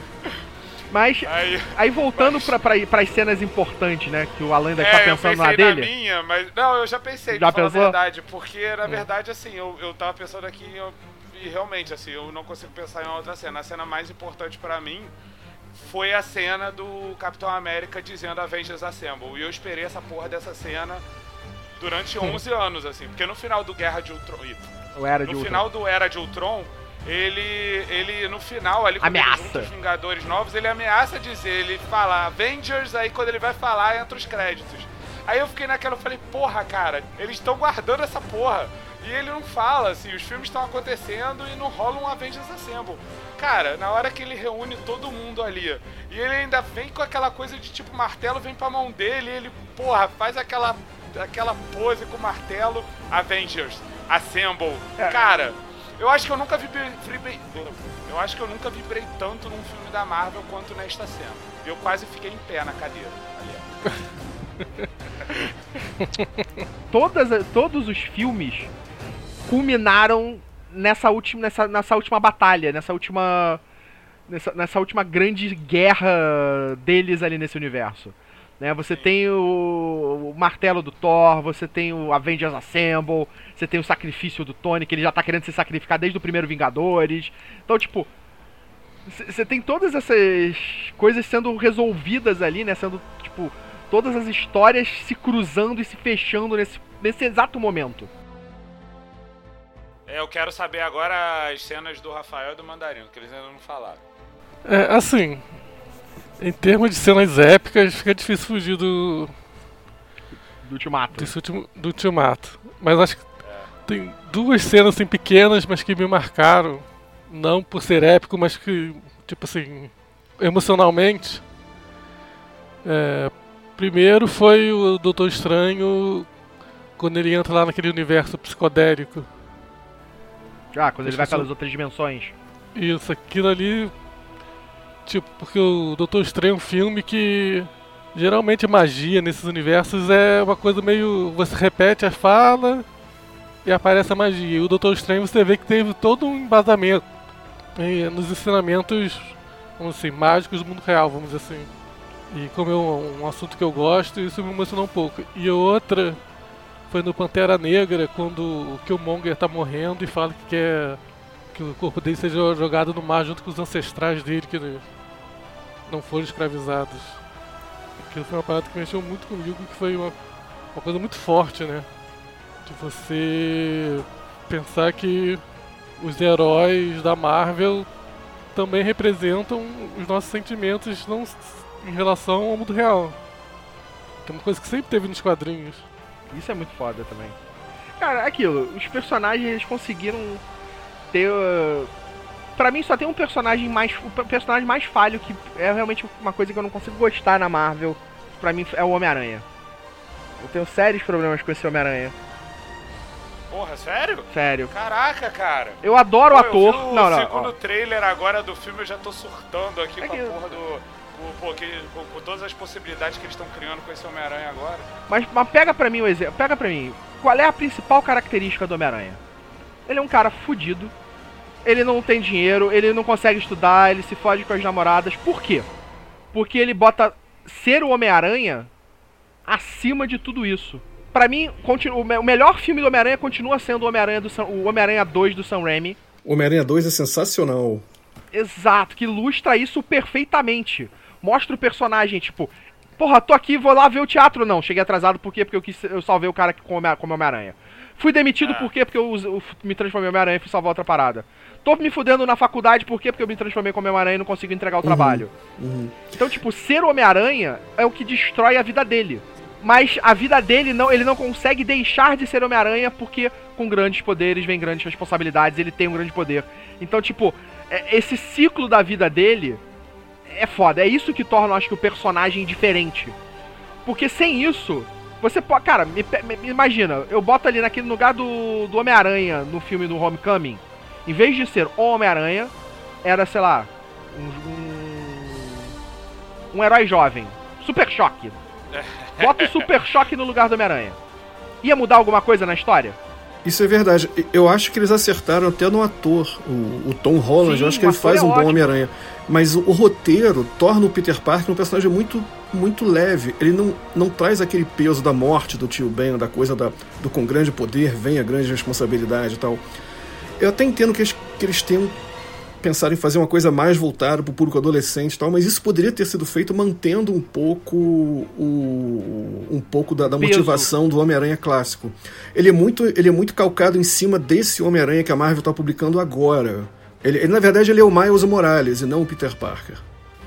S4: Mas,
S1: Aí,
S4: aí voltando
S1: Mas-
S4: pra, pras cenas importantes, né? Que o Alan ainda
S1: é,
S4: está
S1: eu
S4: pensando na dele.
S1: minha, mas. Não, eu já pensei,
S4: Já pensou?
S1: a verdade. Porque, na verdade, assim, eu, eu tava pensando aqui eu- e realmente, assim, eu não consigo pensar em uma outra cena. A cena mais importante pra mim foi a cena do Capitão América dizendo Avengers Assemble. E eu esperei essa porra dessa cena durante 11 anos, assim. Porque no final do Guerra de Ultron. no final do Era de Ultron, ele, ele no final ali, quando ele
S4: Ameaça.
S1: Vingadores Novos, ele ameaça dizer, ele fala Avengers, aí quando ele vai falar, entra os créditos. Aí eu fiquei naquela, eu falei, porra, cara, eles estão guardando essa porra. E ele não fala, assim, os filmes estão acontecendo e não rola um Avengers Assemble. Cara, na hora que ele reúne todo mundo ali, e ele ainda vem com aquela coisa de tipo, martelo vem pra mão dele, e ele, porra, faz aquela, aquela pose com o martelo, Avengers, Assemble.
S4: É.
S1: Cara, eu acho que eu nunca vibrei, eu acho que eu nunca vibrei tanto num filme da Marvel quanto nesta cena. Eu quase fiquei em pé na cadeira.
S4: Todas, todos os filmes culminaram nessa última, nessa, nessa última batalha, nessa última. Nessa, nessa última grande guerra deles ali nesse universo. Né? Você tem o, o martelo do Thor, você tem o Avengers Assemble, você tem o sacrifício do Tony, que ele já tá querendo se sacrificar desde o primeiro Vingadores. Então, tipo, você tem todas essas coisas sendo resolvidas ali, né? Sendo, tipo, todas as histórias se cruzando e se fechando nesse, nesse exato momento.
S1: É, eu quero saber agora as cenas do Rafael e do Mandarino, que eles ainda não falaram.
S2: É, assim, em termos de cenas épicas, fica difícil fugir do,
S4: Do Ultimato.
S2: desse último, do Ultimato. Mas acho que tem duas cenas assim, pequenas, mas que me marcaram. Não por ser épico, mas que, tipo assim, emocionalmente. É, primeiro foi o Doutor Estranho quando ele entra lá naquele universo psicodélico.
S4: Ah, quando ele vai pelas outras dimensões.
S2: Isso, aquilo ali. Tipo, porque o Doutor Estranho é um filme que. Geralmente magia nesses universos é uma coisa meio. Você repete a fala e aparece a magia. E o Doutor Estranho você vê que teve todo um embasamento eh, nos ensinamentos, vamos assim, mágicos do mundo real, vamos dizer assim. E como é um, um assunto que eu gosto, isso me emocionou um pouco. E outra foi no Pantera Negra, quando o Killmonger tá morrendo e fala que quer que o corpo dele seja jogado no mar junto com os ancestrais dele que não foram escravizados. Aquilo foi uma parada que mexeu muito comigo, que foi uma, uma coisa muito forte, né? De você pensar que os heróis da Marvel também representam os nossos sentimentos não em relação ao mundo real. Que é uma coisa que sempre teve nos quadrinhos.
S4: Isso é muito foda também. Cara, aquilo, os personagens eles conseguiram ter. uh, Pra mim só tem um personagem mais. O pe- personagem mais falho, que é realmente uma coisa que eu não consigo gostar na Marvel. Pra mim é o Homem-Aranha. Eu tenho sérios problemas com esse Homem-Aranha.
S1: Porra, sério?
S4: Sério.
S1: Caraca, cara.
S4: Eu adoro o
S1: Pô, eu
S4: ator.
S1: vi o
S4: não, não.
S1: segundo
S4: ó.
S1: trailer agora do filme, eu já tô surtando aqui
S4: É
S1: com a porra do. Com, todas as possibilidades que eles estão criando com esse Homem-Aranha agora.
S4: Mas, mas pega pra mim o exemplo. Pega pra mim. Qual é a principal característica do Homem-Aranha? Ele é um cara fudido. Ele não tem dinheiro, ele não consegue estudar, ele se fode com as namoradas. Por quê? Porque ele bota ser o Homem-Aranha acima de tudo isso. Pra mim, o me- o melhor filme do Homem-Aranha continua sendo o Homem-Aranha do Sam- o Homem-Aranha 2 do Sam Raimi.
S3: Homem-Aranha 2 é sensacional.
S4: Exato, que ilustra isso perfeitamente. Mostra o personagem, tipo, porra, tô aqui, vou lá ver o teatro. Não, cheguei atrasado por quê? Porque eu, quis, eu salvei o cara Homem- como Homem-Aranha. Fui demitido
S1: Ah.
S4: por quê? Porque eu, eu me transformei em Homem-Aranha e fui salvar outra parada. Tô me fudendo na faculdade por quê? Porque eu me transformei como Homem-Aranha e não consigo entregar o trabalho.
S3: Uhum.
S4: Então, tipo, ser o Homem-Aranha é o que destrói a vida dele. Mas a vida dele não, ele não consegue deixar de ser Homem-Aranha porque com grandes poderes vem grandes responsabilidades, ele tem um grande poder. Então, tipo, é- esse ciclo da vida dele é foda. É isso que torna, eu acho que, o personagem diferente. Porque sem isso, você pode. Cara, me, me imagina, eu boto ali naquele lugar do, do Homem-Aranha no filme do Homecoming. Em vez de ser o Homem-Aranha, era, sei lá, um, um, um herói jovem. Super choque. Bota o Super choque no lugar do Homem-Aranha. Ia mudar alguma coisa na história?
S3: Isso é verdade. Eu acho que eles acertaram até no ator, o, o Tom Holland.
S4: Sim,
S3: eu acho que ele faz
S4: é
S3: um bom. Homem-Aranha. Mas o, o roteiro torna o Peter Parker um personagem muito, muito leve. Ele não, não traz aquele peso da morte do tio Ben, da coisa da, do com grande poder vem a grande responsabilidade e tal. Eu até entendo que eles, que eles tenham pensado em fazer uma coisa mais voltada para o público adolescente e tal, mas isso poderia ter sido feito mantendo um pouco o, um pouco da, da motivação do Homem-Aranha clássico. Ele é muito ele é muito calcado em cima desse Homem-Aranha que a Marvel está publicando agora. Ele, ele, na verdade ele é o Miles Morales e não o Peter Parker.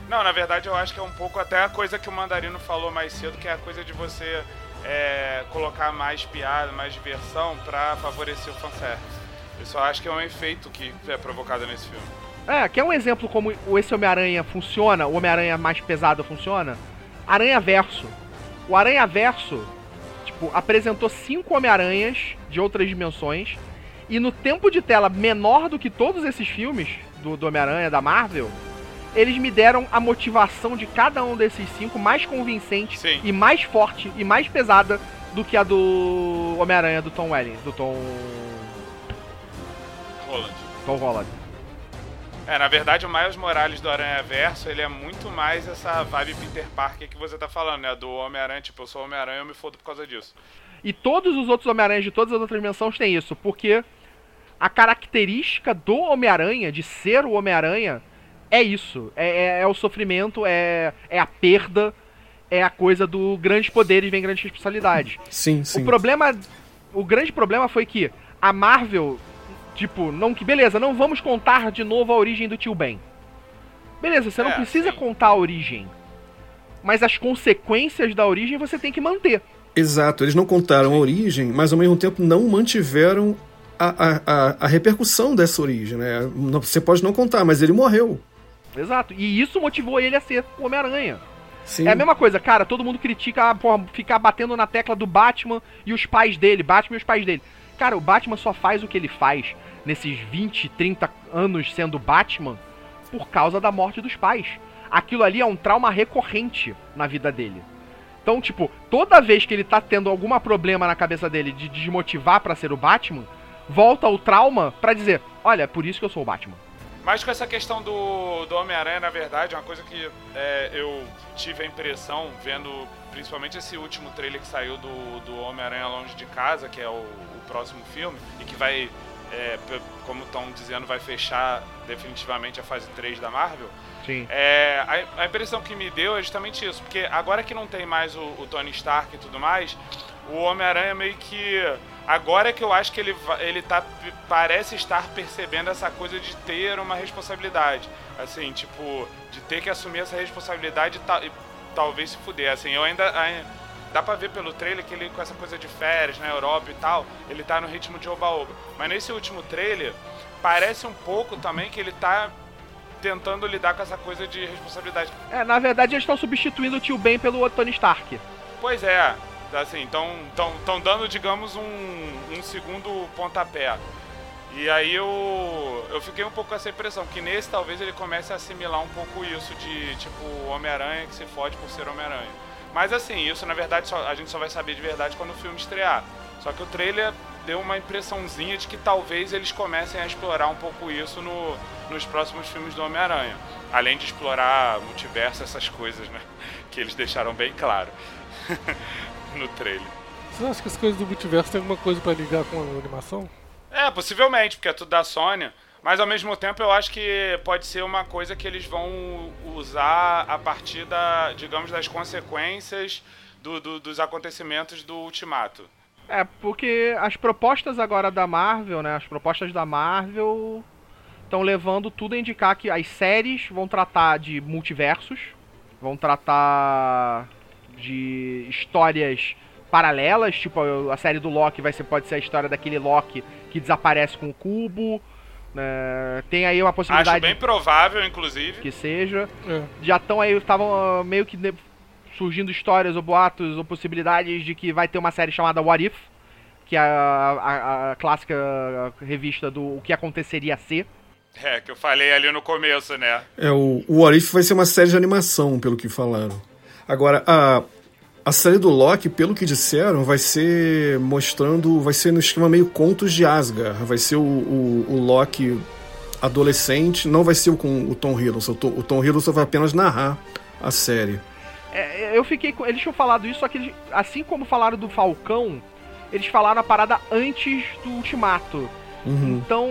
S1: Não, na verdade eu acho que é um pouco até a coisa que o Mandarino falou mais cedo, que é a coisa de você é, colocar mais piada, mais diversão pra favorecer o fanservice. Eu acho que é um efeito que é provocado nesse filme.
S4: É, quer um exemplo como o- esse Homem-Aranha funciona, o Homem-Aranha mais pesado funciona? Aranha Verso. O Aranha Verso, tipo, apresentou cinco Homem-Aranhas de outras dimensões. E no tempo de tela menor do que todos esses filmes do, do Homem-Aranha, da Marvel, eles me deram a motivação de cada um desses cinco mais convincente
S1: Sim.
S4: e mais forte e mais pesada do que a do Homem-Aranha do Tom Welling, do Tom.
S1: Roland.
S4: Tom Holland.
S1: É, na verdade o Miles Morales do Aranha Verso, ele é muito mais essa vibe Peter Parker que você tá falando, né? Do Homem-Aranha, tipo, eu sou Homem-Aranha, eu me fodo por causa disso.
S4: E todos os outros Homem-Aranhas de todas as outras dimensões têm isso, porque a característica do Homem-Aranha, de ser o Homem-Aranha, é isso. É, é- é o sofrimento, é, é a perda, é a coisa do grandes poderes vem grandes responsabilidades.
S3: Sim, sim.
S4: O problema. O grande problema foi que a Marvel, tipo, não que. Beleza, não vamos contar de novo a origem do tio Ben. Beleza, você não
S1: É,
S4: precisa
S1: sim.
S4: contar a origem. Mas as consequências da origem você tem que manter.
S3: Exato, eles não contaram a origem, mas ao mesmo tempo não mantiveram a, a, a, a repercussão dessa origem, né? Não- Você pode não contar, mas ele morreu.
S4: Exato. E isso motivou ele a ser o Homem-Aranha.
S3: Sim.
S4: É a mesma coisa, cara, todo mundo critica ah, porra, ficar batendo na tecla do Batman e os pais dele, Batman e os pais dele. Cara, o Batman só faz o que ele faz nesses 20, 30 anos sendo Batman por causa da morte dos pais. Aquilo ali é um trauma recorrente na vida dele. Então, tipo, toda vez que ele tá tendo algum problema na cabeça dele de desmotivar pra ser o Batman, volta o trauma pra dizer: Olha, é por isso que eu sou o Batman.
S1: Mas com essa questão do, do Homem-Aranha, na verdade, uma coisa que é, eu tive a impressão, vendo principalmente esse último trailer que saiu do, do Homem-Aranha Longe de Casa, que é o, o próximo filme, e que vai, é, como estão dizendo, vai fechar definitivamente a fase 3 da Marvel.
S4: Sim.
S1: É, a, a impressão que me deu é justamente isso, porque agora que não tem mais o, o Tony Stark e tudo mais, o Homem-Aranha meio que. Agora é que eu acho que ele, ele tá, parece estar percebendo essa coisa de ter uma responsabilidade. Assim, tipo, de ter que assumir essa responsabilidade e, e talvez se fuder. Assim, eu ainda. ai- Dá pra ver pelo trailer que ele, com essa coisa de férias na Europa e tal, ele tá no ritmo de oba-oba. Mas nesse último trailer, parece um pouco também que ele tá tentando lidar com essa coisa de responsabilidade.
S4: É, na verdade eles estão substituindo o tio Ben pelo Tony Stark.
S1: Pois é, Assim, estão dando, digamos, um, um segundo pontapé. E aí eu, eu fiquei um pouco com essa impressão, que nesse talvez ele comece a assimilar um pouco isso de, tipo, Homem-Aranha que se fode por ser Homem-Aranha. Mas assim, isso na verdade só, a gente só vai saber de verdade quando o filme estrear. Só que o trailer deu uma impressãozinha de que talvez eles comecem a explorar um pouco isso no, nos próximos filmes do Homem-Aranha. Além de explorar multiverso, essas coisas, né? Que eles deixaram bem claro no trailer.
S2: Você acha que as coisas do multiverso tem alguma coisa para ligar com a animação?
S1: É, possivelmente, porque é tudo da Sony. Mas ao mesmo tempo eu acho que pode ser uma coisa que eles vão usar a partir da, digamos, das consequências do, do, dos acontecimentos do Ultimato.
S4: É, porque as propostas agora da Marvel, né? As propostas da Marvel estão levando tudo a indicar que as séries vão tratar de multiversos, vão tratar de histórias paralelas, tipo a série do Loki vai ser pode ser a história daquele Loki que desaparece com o cubo. Né? Tem aí uma possibilidade.
S1: Acho bem provável, inclusive.
S4: Que seja. É. Já estão aí, estavam meio que surgindo histórias ou boatos ou possibilidades de que vai ter uma série chamada What If, que é a, a, a clássica revista do o que aconteceria ser.
S1: É, que eu falei ali no começo, né?
S3: É, o, o What If vai ser uma série de animação, pelo que falaram. Agora, a, a série do Loki, pelo que disseram, vai ser mostrando. Vai ser no esquema meio contos de Asgard. Vai ser o, o, o Loki adolescente, não vai ser o com o Tom Hiddleston. O Tom, o Tom Hiddleston vai apenas narrar a série.
S4: É, eu fiquei com. Eles tinham falado isso, só que eles, assim como falaram do Falcão, eles falaram a parada antes do Ultimato. Uhum. Então.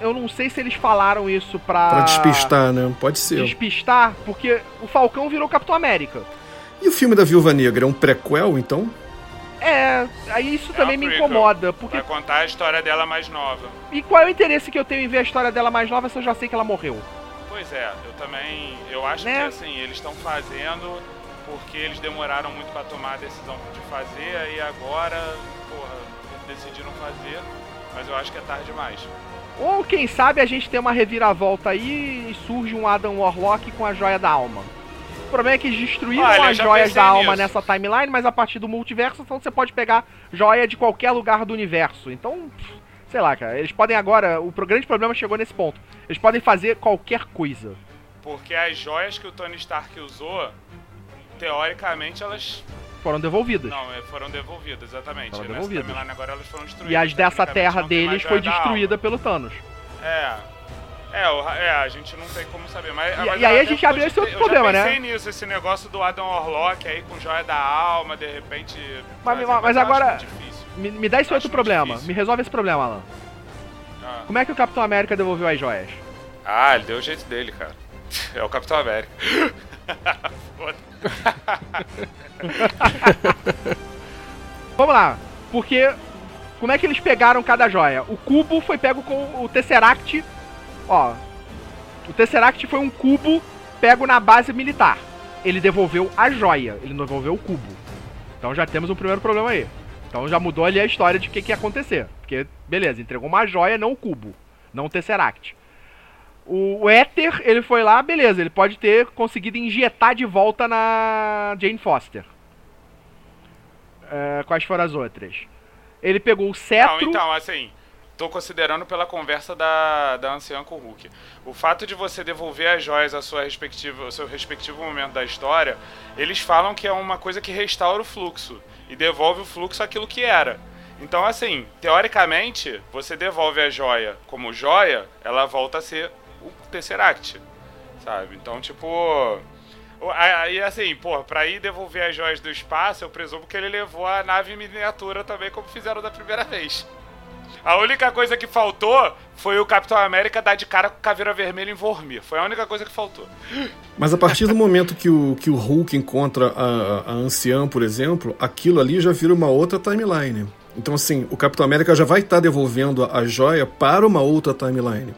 S4: Eu não sei se eles falaram isso pra.
S3: Pra despistar, né? Pode ser.
S4: Despistar, porque o Falcão virou Capitão América.
S3: E o filme da Viúva Negra é um prequel, então?
S4: É, aí isso é também me incomoda. Porque...
S1: Vai contar a história dela mais nova.
S4: E qual é o interesse que eu tenho em ver a história dela mais nova se eu já sei que ela morreu?
S1: Pois é, eu também. Eu acho né? que assim, eles estão fazendo porque eles demoraram muito para tomar a decisão de fazer, aí agora, porra, decidiram fazer, mas eu acho que é tarde demais.
S4: Ou quem sabe a gente tem uma reviravolta aí e surge um Adam Warlock com a joia da alma. O problema é que eles destruíram Olha, as joias da alma nisso. nessa timeline, mas a partir do multiverso, então você pode pegar joia de qualquer lugar do universo. Então, sei lá, cara, eles podem agora. O grande problema chegou nesse ponto. Eles podem fazer qualquer coisa.
S1: Porque as joias que o Tony Stark usou, teoricamente elas.
S4: Foram devolvidas.
S1: Não, é, foram devolvidas, exatamente.
S4: Foram devolvidas.
S1: agora elas foram destruídas.
S4: E as dessa terra deles foi destruída pelo Thanos.
S1: É. É, é, a gente não tem como saber. Mas,
S4: e, mas e aí a gente abre esse outro problema, né?
S1: Eu pensei nisso, esse negócio do Adam Warlock aí com joia da alma, de repente.
S4: Mas, mas, mas agora. Me, me, dá esse outro problema. Difícil. Me resolve esse problema, Alan. Ah. Como é que o Capitão América devolveu as joias?
S1: Ah, ele deu o jeito dele, cara. É o Capitão América.
S4: Vamos lá, porque como é que eles pegaram cada joia? O cubo foi pego com o Tesseract. Ó, o Tesseract foi um cubo pego na base militar. Ele devolveu a joia, ele não devolveu o cubo. Então já temos um primeiro problema aí. Então já mudou ali a história de o que, que ia acontecer. Porque, beleza, entregou uma joia, não o cubo. Não o Tesseract. O, Éter, ele foi lá, beleza, ele pode ter conseguido injetar de volta na Jane Foster. É, quais foram as outras? Ele pegou o cetro...
S1: Não, então, assim, tô considerando pela conversa da, da anciã com o Hulk. O fato de você devolver as joias ao seu respectivo momento da história, eles falam que é uma coisa que restaura o fluxo e devolve o fluxo àquilo que era. Então, assim, teoricamente, você devolve a joia como joia, ela volta a ser o Tesseract, sabe? Então, tipo... Aí, assim, pô, pra ir devolver as joias do espaço, eu presumo que ele levou a nave miniatura também, como fizeram da primeira vez. A única coisa que faltou foi o Capitão América dar de cara com caveira vermelha em Vormir. Foi a única coisa que faltou.
S3: Mas a partir do momento que o, que o Hulk encontra a, a anciã, por exemplo, aquilo ali já vira uma outra timeline. Então, assim, o Capitão América já vai estar tá devolvendo a joia para uma outra timeline.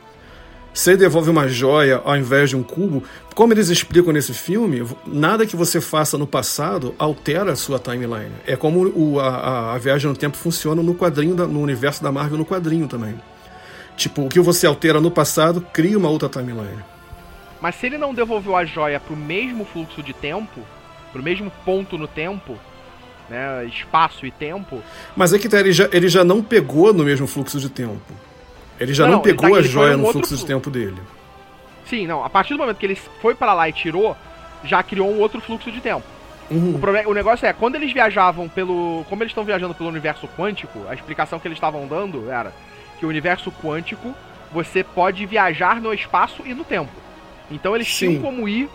S3: Se ele devolve uma joia ao invés de um cubo, como eles explicam nesse filme, nada que você faça no passado altera a sua timeline. É como o, a, a, viagem no tempo funciona no quadrinho, da, no universo da Marvel no quadrinho também. Tipo, o que você altera no passado cria uma outra timeline.
S4: Mas se ele não devolveu a joia pro mesmo fluxo de tempo, pro mesmo ponto no tempo, né, espaço e tempo.
S3: Mas é que tá, ele já, ele já não pegou no mesmo fluxo de tempo. Ele já não, não pegou tá, a joia um no fluxo de tempo dele.
S4: Sim, não. A partir do momento que ele foi para lá e tirou, já criou um outro fluxo de tempo. Uhum. O, problema, o negócio é, quando eles viajavam pelo. Como eles estão viajando pelo universo quântico, a explicação que eles estavam dando era que o universo quântico você pode viajar no espaço e no tempo. Então eles Sim. tinham como ir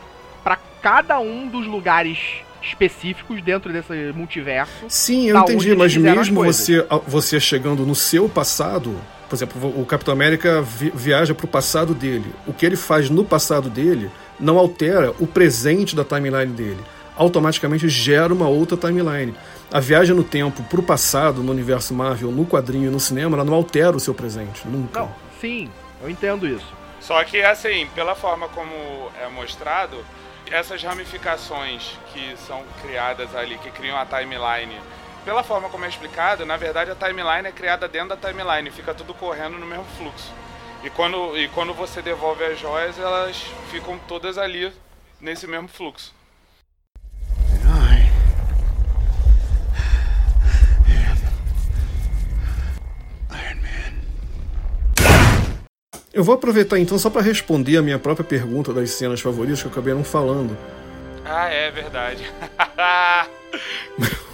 S4: para cada um dos lugares específicos dentro desse multiverso.
S3: Sim, eu entendi, mas mesmo você, você chegando no seu passado, por exemplo, o Capitão América vi viaja para o passado dele. O que ele faz no passado dele não altera o presente da timeline dele. Automaticamente gera uma outra timeline. A viagem no tempo para o passado, no universo Marvel, no quadrinho e no cinema, ela não altera o seu presente, nunca. Não,
S4: sim, eu entendo isso.
S1: Só que, assim, pela forma como é mostrado, essas ramificações que são criadas ali, que criam a timeline, pela forma como é explicado, na verdade a timeline é criada dentro da timeline, fica tudo correndo no mesmo fluxo. E quando, e quando você devolve as joias, elas ficam todas ali nesse mesmo fluxo.
S3: Eu vou aproveitar então só para responder a minha própria pergunta das cenas favoritas que eu acabei não falando.
S1: Ah, é verdade.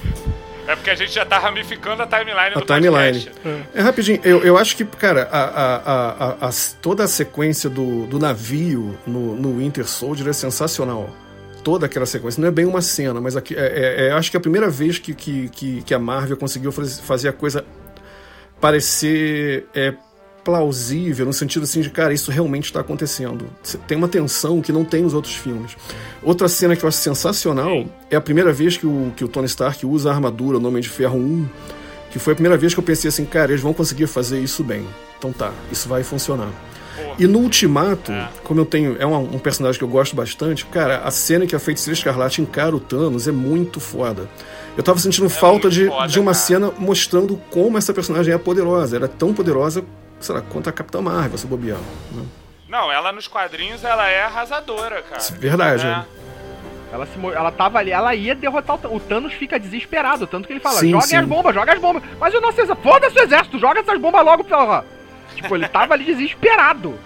S1: é porque a gente já tá ramificando a timeline
S3: a do timeline. É. é rapidinho, eu, eu acho que, cara, a, a, a, a, toda a sequência do, do navio no, no Winter Soldier é sensacional toda aquela sequência. Não é bem uma cena, mas aqui, é, é, é, acho que é a primeira vez que, que, que, que a Marvel conseguiu fazer a coisa parecer é, plausível, no sentido assim de, cara, isso realmente está acontecendo. Tem uma tensão que não tem nos outros filmes. Outra cena que eu acho sensacional é a primeira vez que o, que o Tony Stark usa a armadura no Homem de Ferro 1, que foi a primeira vez que eu pensei assim, cara, eles vão conseguir fazer isso bem. Então tá, isso vai funcionar. E no Ultimato, é. como eu tenho. É um, um, personagem que eu gosto bastante, cara, a cena que a Feiticeira Escarlate encara o Thanos é muito foda. Eu tava sentindo é falta de, foda, de uma cara. cena mostrando como essa personagem é poderosa. Ela é tão poderosa sei lá, quanto a Capitã Marvel, se bobear. Né?
S1: Não, ela nos quadrinhos ela é arrasadora, cara.
S3: Verdade, é.
S4: Ela, se, ela tava ali, ela ia derrotar o Thanos. O Thanos fica desesperado, tanto que ele fala: sim, joga sim. as bombas, joga as bombas. Mas o nosso exército, foda-se o exército, joga essas bombas logo, porra. Tipo, ele tava ali desesperado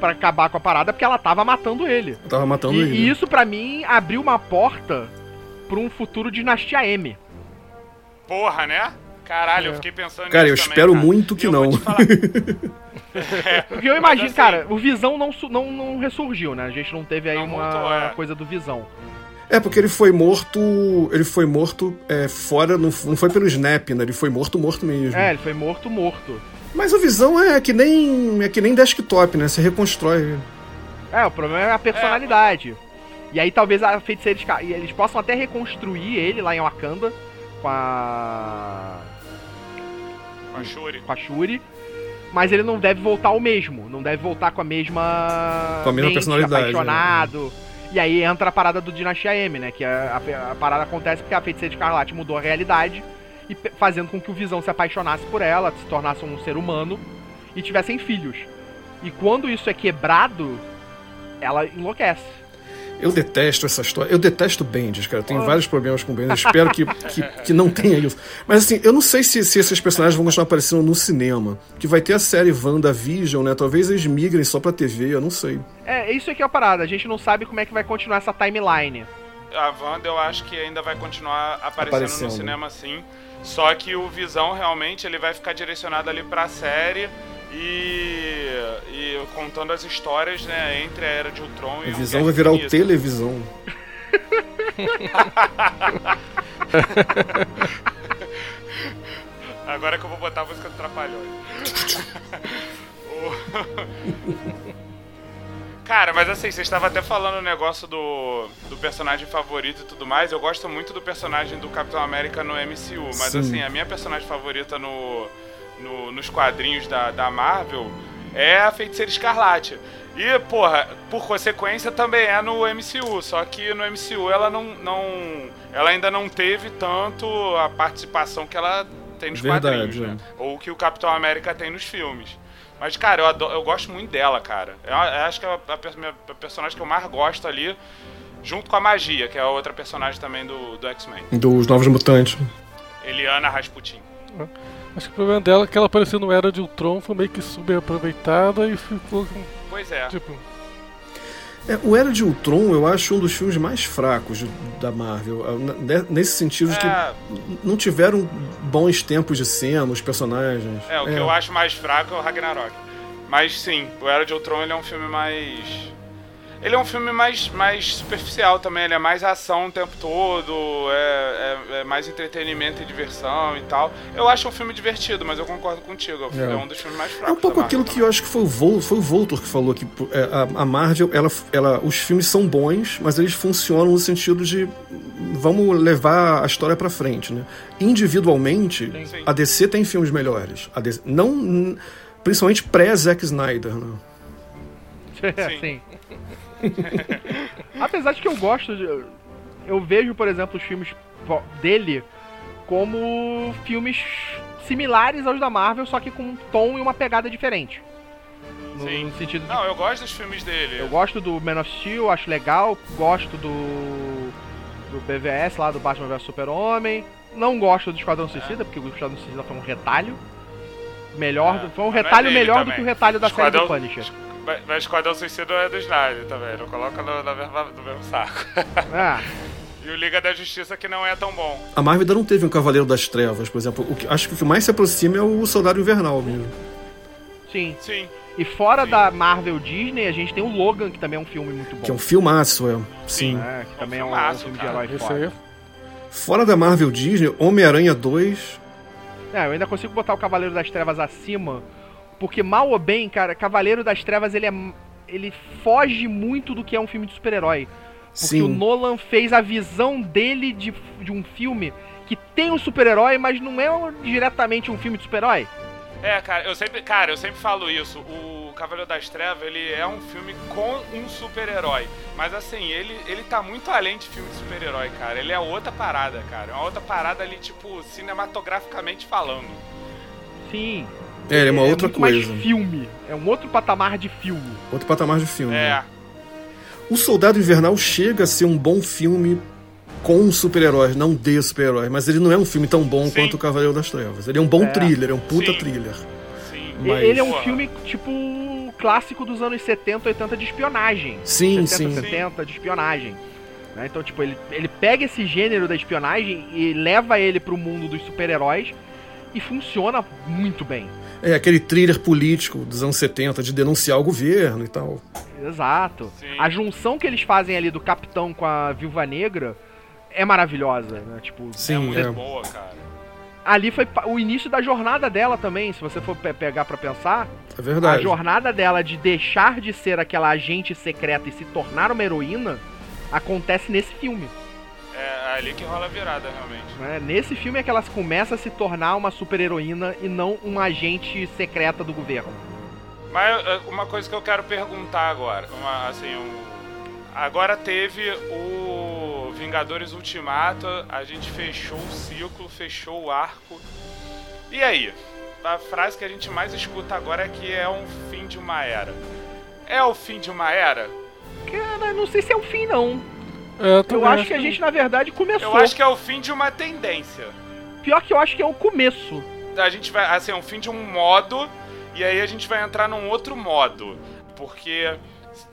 S4: para acabar com a parada porque ela tava matando ele.
S3: tava matando
S4: e,
S3: ele.
S4: E isso para mim abriu uma porta pra um futuro Dinastia M.
S1: Porra, né? Caralho, é. eu fiquei pensando
S3: Cara, eu também, espero cara. muito que não.
S4: é, Porque eu imagino, assim, cara, o Visão não, não, não ressurgiu, né? A gente não teve aí não uma, voltou, é. coisa do Visão.
S3: É, porque ele foi morto. Ele foi morto é, fora, não, não foi pelo Snap, né? Ele foi morto, morto mesmo.
S4: É, ele foi morto, morto.
S3: Mas o Visão é que nem. é que nem desktop, né? Você reconstrói.
S4: É, o problema é a personalidade. É. E aí talvez a feiticeira. Eles possam até reconstruir ele lá em Wakanda com a
S1: com a Shuri.
S4: Com a Shuri. Mas ele não deve voltar ao mesmo. Não deve voltar com a mesma.
S3: Com a mesma mente, personalidade.
S4: Apaixonado. Né? E aí entra a parada do Dinastia M, né? Que a, a, a parada acontece porque a feiticeira Escarlate mudou a realidade e fazendo com que o Visão se apaixonasse por ela, se tornasse um ser humano e tivessem filhos. E quando isso é quebrado, ela enlouquece.
S3: Eu detesto essa história. Eu detesto Bendis, cara. Eu tenho oh. vários problemas com Bendis. Espero que, que, que, não tenha isso. Mas assim, eu não sei se, se esses personagens vão continuar aparecendo no cinema. Que vai ter a série WandaVision, né? Talvez eles migrem só pra TV, eu não sei.
S4: É, isso aqui é a parada. A gente não sabe como é que vai continuar essa timeline.
S1: A Wanda eu acho que ainda vai continuar aparecendo, aparecendo. no cinema sim. Só que o Visão realmente ele vai ficar direcionado ali pra série e, e contando as histórias, né, entre a Era de Ultron
S3: e a Visão vai virar o televisão.
S1: Agora que eu vou botar a música do Trapalhões. Cara, mas assim, você estava até falando o negócio do, do personagem favorito e tudo mais. Eu gosto muito do personagem do Capitão América no MCU, mas Sim. assim, a minha personagem favorita no, no, nos quadrinhos da, da Marvel é a Feiticeira Escarlate. E, porra, por consequência também é no MCU, só que no MCU ela não, não ela ainda não teve tanto a participação que ela tem nos Verdade, quadrinhos, né? É. Ou que o Capitão América tem nos filmes. Mas, cara, eu, adoro, eu gosto muito dela, cara. Eu, eu acho que é a, a, a, personagem que eu mais gosto ali, junto com a Magia, que é a outra personagem também do, do X-Men.
S3: Dos Novos Mutantes.
S1: Eliana Rasputin.
S2: Acho que o problema dela é que ela apareceu no Era de Ultron, foi meio que subaproveitada e ficou com.
S1: Pois é.
S2: Tipo,
S3: É, o Era de Ultron eu acho um dos filmes mais fracos da Marvel. Ah, Nesse sentido de que
S1: É,
S3: não tiveram bons tempos de cena, os personagens.
S1: é, o que eu acho mais fraco é o Ragnarok. Mas sim, o Era de Ultron ele é um filme mais. Ele é um filme mais, mais superficial também, ele é mais ação o tempo todo, é, é- é mais entretenimento e diversão e tal. Eu acho um filme divertido, mas eu concordo contigo, é,
S3: É.
S1: um dos filmes mais
S3: É
S1: fracos.
S3: um pouco aquilo que eu acho que foi o, Vol, foi o Voltor que falou que é, a, a Marvel, ela, ela, os filmes são bons, mas eles funcionam no sentido de vamos levar a história pra frente, né? Individualmente,
S1: Sim.
S3: a DC tem filmes melhores. A DC, não, principalmente pré-Zack Snyder, né?
S1: Sim.
S4: Apesar de que eu gosto de. Eu vejo, por exemplo, os filmes dele como filmes similares aos da Marvel, só que com um tom e uma pegada diferente. No,
S1: Sim.
S4: no sentido de.
S1: Não, eu gosto dos filmes dele.
S4: Eu gosto do Man of Steel, acho legal. Gosto do. do BVS lá, do Batman vs Super-Homem. Não gosto do Esquadrão Suicida, porque o Esquadrão Suicida foi um retalho. Melhor,
S1: É,
S4: do- foi um
S1: é
S4: retalho
S1: dele
S4: melhor do
S1: também.
S4: que o retalho da série do
S1: Esquadrão-
S4: Punisher.
S1: Mas- Mas Esquadrão Suicida é do Snyder também, não coloca no, na mesma- no mesmo saco.
S4: Ah,
S1: e o Liga da Justiça que não é tão bom.
S3: A Marvel ainda não teve um Cavaleiro das Trevas, por exemplo. O que, acho que o que mais se aproxima é o Soldado Invernal mesmo.
S4: sim.
S1: Sim.
S4: E fora
S1: Sim.
S4: da Marvel Disney, a gente tem o Logan, que também é um filme muito bom.
S3: Que é um filmaço, é. Sim.
S4: né, que também é um,
S1: filmaço,
S4: filme
S1: cara.
S4: de herói
S2: esse
S4: foda.
S2: aí é
S3: Fora da Marvel Disney, Homem-Aranha 2.
S4: É, eu ainda consigo botar o Cavaleiro das Trevas acima, porque mal ou bem, cara, Cavaleiro das Trevas ele é ele foge muito do que é um filme de super-herói. Porque o
S3: Sim.
S4: Nolan fez a visão dele de, de um filme que tem um super-herói, mas não é um- diretamente um filme de super-herói.
S1: É, cara, eu sempre, cara, eu sempre falo isso. O Cavaleiro das Trevas, ele é um filme com um super-herói. Mas assim, ele, ele tá muito além de filme de super-herói, cara. Ele é outra parada, cara. É uma outra parada ali, tipo, cinematograficamente falando.
S4: Sim.
S3: É, é uma outra
S4: muito
S3: coisa.
S4: mais filme. É um outro patamar de filme.
S3: Outro patamar de filme.
S1: É.
S3: né? O Soldado Invernal chega a ser um bom filme com super-heróis, não de super-heróis. Mas ele não é um filme tão bom
S1: Sim.
S3: quanto o Cavaleiro das Trevas. Ele é um bom
S4: É.
S3: thriller, é um puta
S1: Sim.
S3: thriller.
S1: Sim.
S3: Mas-
S4: Ele é um filme, tipo, clássico dos anos 70, 80 de espionagem.
S3: Sim,
S4: 60,
S3: sim.
S4: 70 de espionagem. né? Então, tipo, ele, ele pega esse gênero da espionagem e leva ele pro mundo dos super-heróis e funciona muito bem.
S3: É aquele thriller político dos anos 70 de denunciar o governo e tal.
S4: Exato.
S1: Sim.
S4: A junção que eles fazem ali do Capitão com a Viúva Negra é maravilhosa, né? Tipo,
S1: É
S3: Sim,
S1: muito
S3: é.
S1: boa, cara.
S4: ali foi o início da jornada dela também, se você for pe- pegar pra pensar.
S3: É
S4: A
S3: verdade.
S4: jornada dela de deixar de ser aquela agente secreta e se tornar uma heroína acontece nesse filme.
S1: É ali que rola a virada, realmente.
S4: né? Nesse filme é que ela começa a se tornar uma super heroína e não uma agente secreta do governo.
S1: Mas é, uma coisa que eu quero perguntar agora, uma, assim, um, agora teve o Vingadores Ultimato, a gente fechou o ciclo, fechou o arco. E aí? A frase que a gente mais escuta agora é que é um fim de uma era. É o fim de uma era?
S4: Cara, não sei se é o fim, não.
S2: É,
S4: Eu
S2: também
S4: acho que a gente, na verdade, começou.
S1: Eu acho que é o fim de uma tendência.
S4: Pior que eu acho que é o começo.
S1: a gente vai, assim, é um fim de um modo e aí a gente vai entrar num outro modo, porque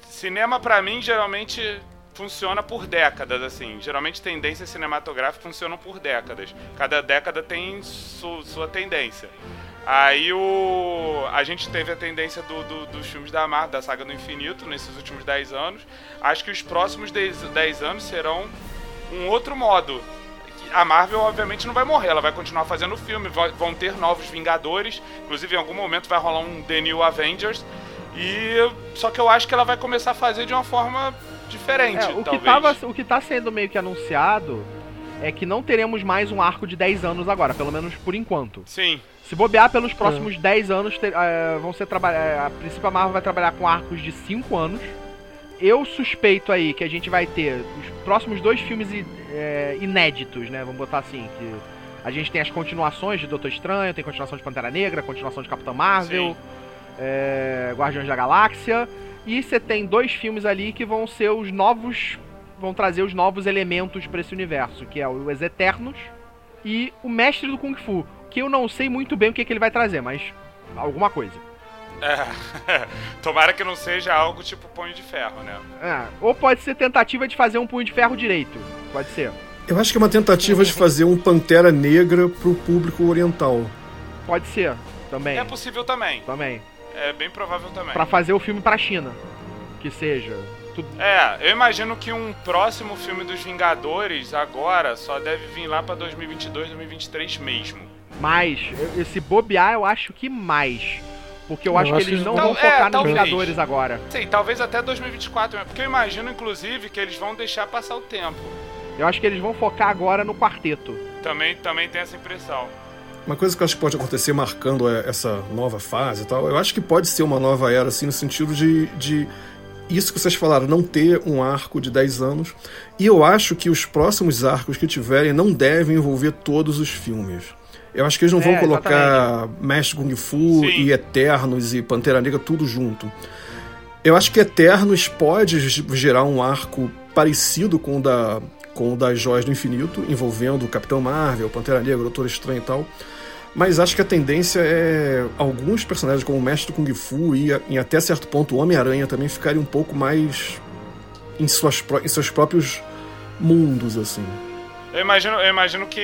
S1: cinema pra mim geralmente funciona por décadas, assim. Geralmente tendências cinematográficas funcionam por décadas. Cada década tem su- sua tendência. Aí o a gente teve a tendência do, do- dos filmes da Marvel, da saga do infinito, nesses últimos 10 anos. Acho que os próximos 10, 10 anos serão um outro modo. A Marvel, obviamente, não vai morrer, ela vai continuar fazendo filme, vão ter novos Vingadores, inclusive em algum momento vai rolar um The New Avengers. E só que eu acho que ela vai começar a fazer de uma forma diferente,
S4: É, o, que
S1: talvez.
S4: tava, o que tá sendo meio que anunciado é que não teremos mais um arco de 10 anos agora, pelo menos por enquanto.
S1: Sim,
S4: Se bobear pelos próximos 10 anos, eh, vão ser trabalhar. A princípio a Marvel vai trabalhar com arcos de 5 anos. Eu suspeito aí que a gente vai ter os próximos dois filmes inéditos, né? Vamos botar assim, que a gente tem as continuações de Doutor Estranho, tem continuação de Pantera Negra, continuação de Capitã Marvel, Guardiões da Galáxia. E você tem dois filmes ali que vão ser os novos. vão trazer os novos elementos pra esse universo, que é o Os Eternos e o Mestre do Kung Fu, que eu não sei muito bem o que, que ele vai trazer, mas alguma coisa.
S1: É. Tomara que não seja algo tipo Punho de Ferro, né?
S4: É, ou pode ser tentativa de fazer um Punho de Ferro direito. Pode ser.
S3: Eu acho que é uma tentativa de fazer um Pantera Negra pro público oriental.
S4: Pode ser, também.
S1: É possível também.
S4: Também.
S1: É bem provável também.
S4: Pra fazer o filme pra China. Que seja. Tudo...
S1: É, eu imagino que um próximo filme dos Vingadores agora só deve vir lá pra 2022, 2023 mesmo.
S4: Mais. eu- Esse bobear, eu acho que mais. Porque eu,
S2: Eu
S4: acho que
S2: acho
S4: eles
S2: que-
S4: não
S1: Tal-
S4: vão focar
S1: é,
S4: nos
S1: talvez.
S4: Vingadores agora.
S1: Sim, talvez até 2024, né? porque eu imagino, inclusive, que eles vão deixar passar o tempo.
S4: Eu acho que eles vão focar agora no quarteto.
S1: Também, também tem essa impressão.
S3: Uma coisa que eu acho que pode acontecer marcando é, essa nova fase e tal, eu acho que pode ser uma nova era, assim, no sentido de, de isso que vocês falaram, não ter um arco de 10 anos. E eu acho que os próximos arcos que tiverem não devem envolver todos os filmes. Eu acho que eles não vão
S4: É,
S3: colocar Mestre Kung Fu
S1: Sim.
S3: e Eternos e Pantera Negra tudo junto. Eu acho que Eternos pode gerar um arco parecido com o da com o das Joias do Infinito, envolvendo o Capitão Marvel, Pantera Negra, o Doutor Estranho e tal. Mas acho que a tendência é alguns personagens como o Mestre Kung Fu e em até certo ponto o Homem-Aranha também ficarem um pouco mais em, suas, em seus próprios mundos, assim.
S1: Eu imagino, eu imagino que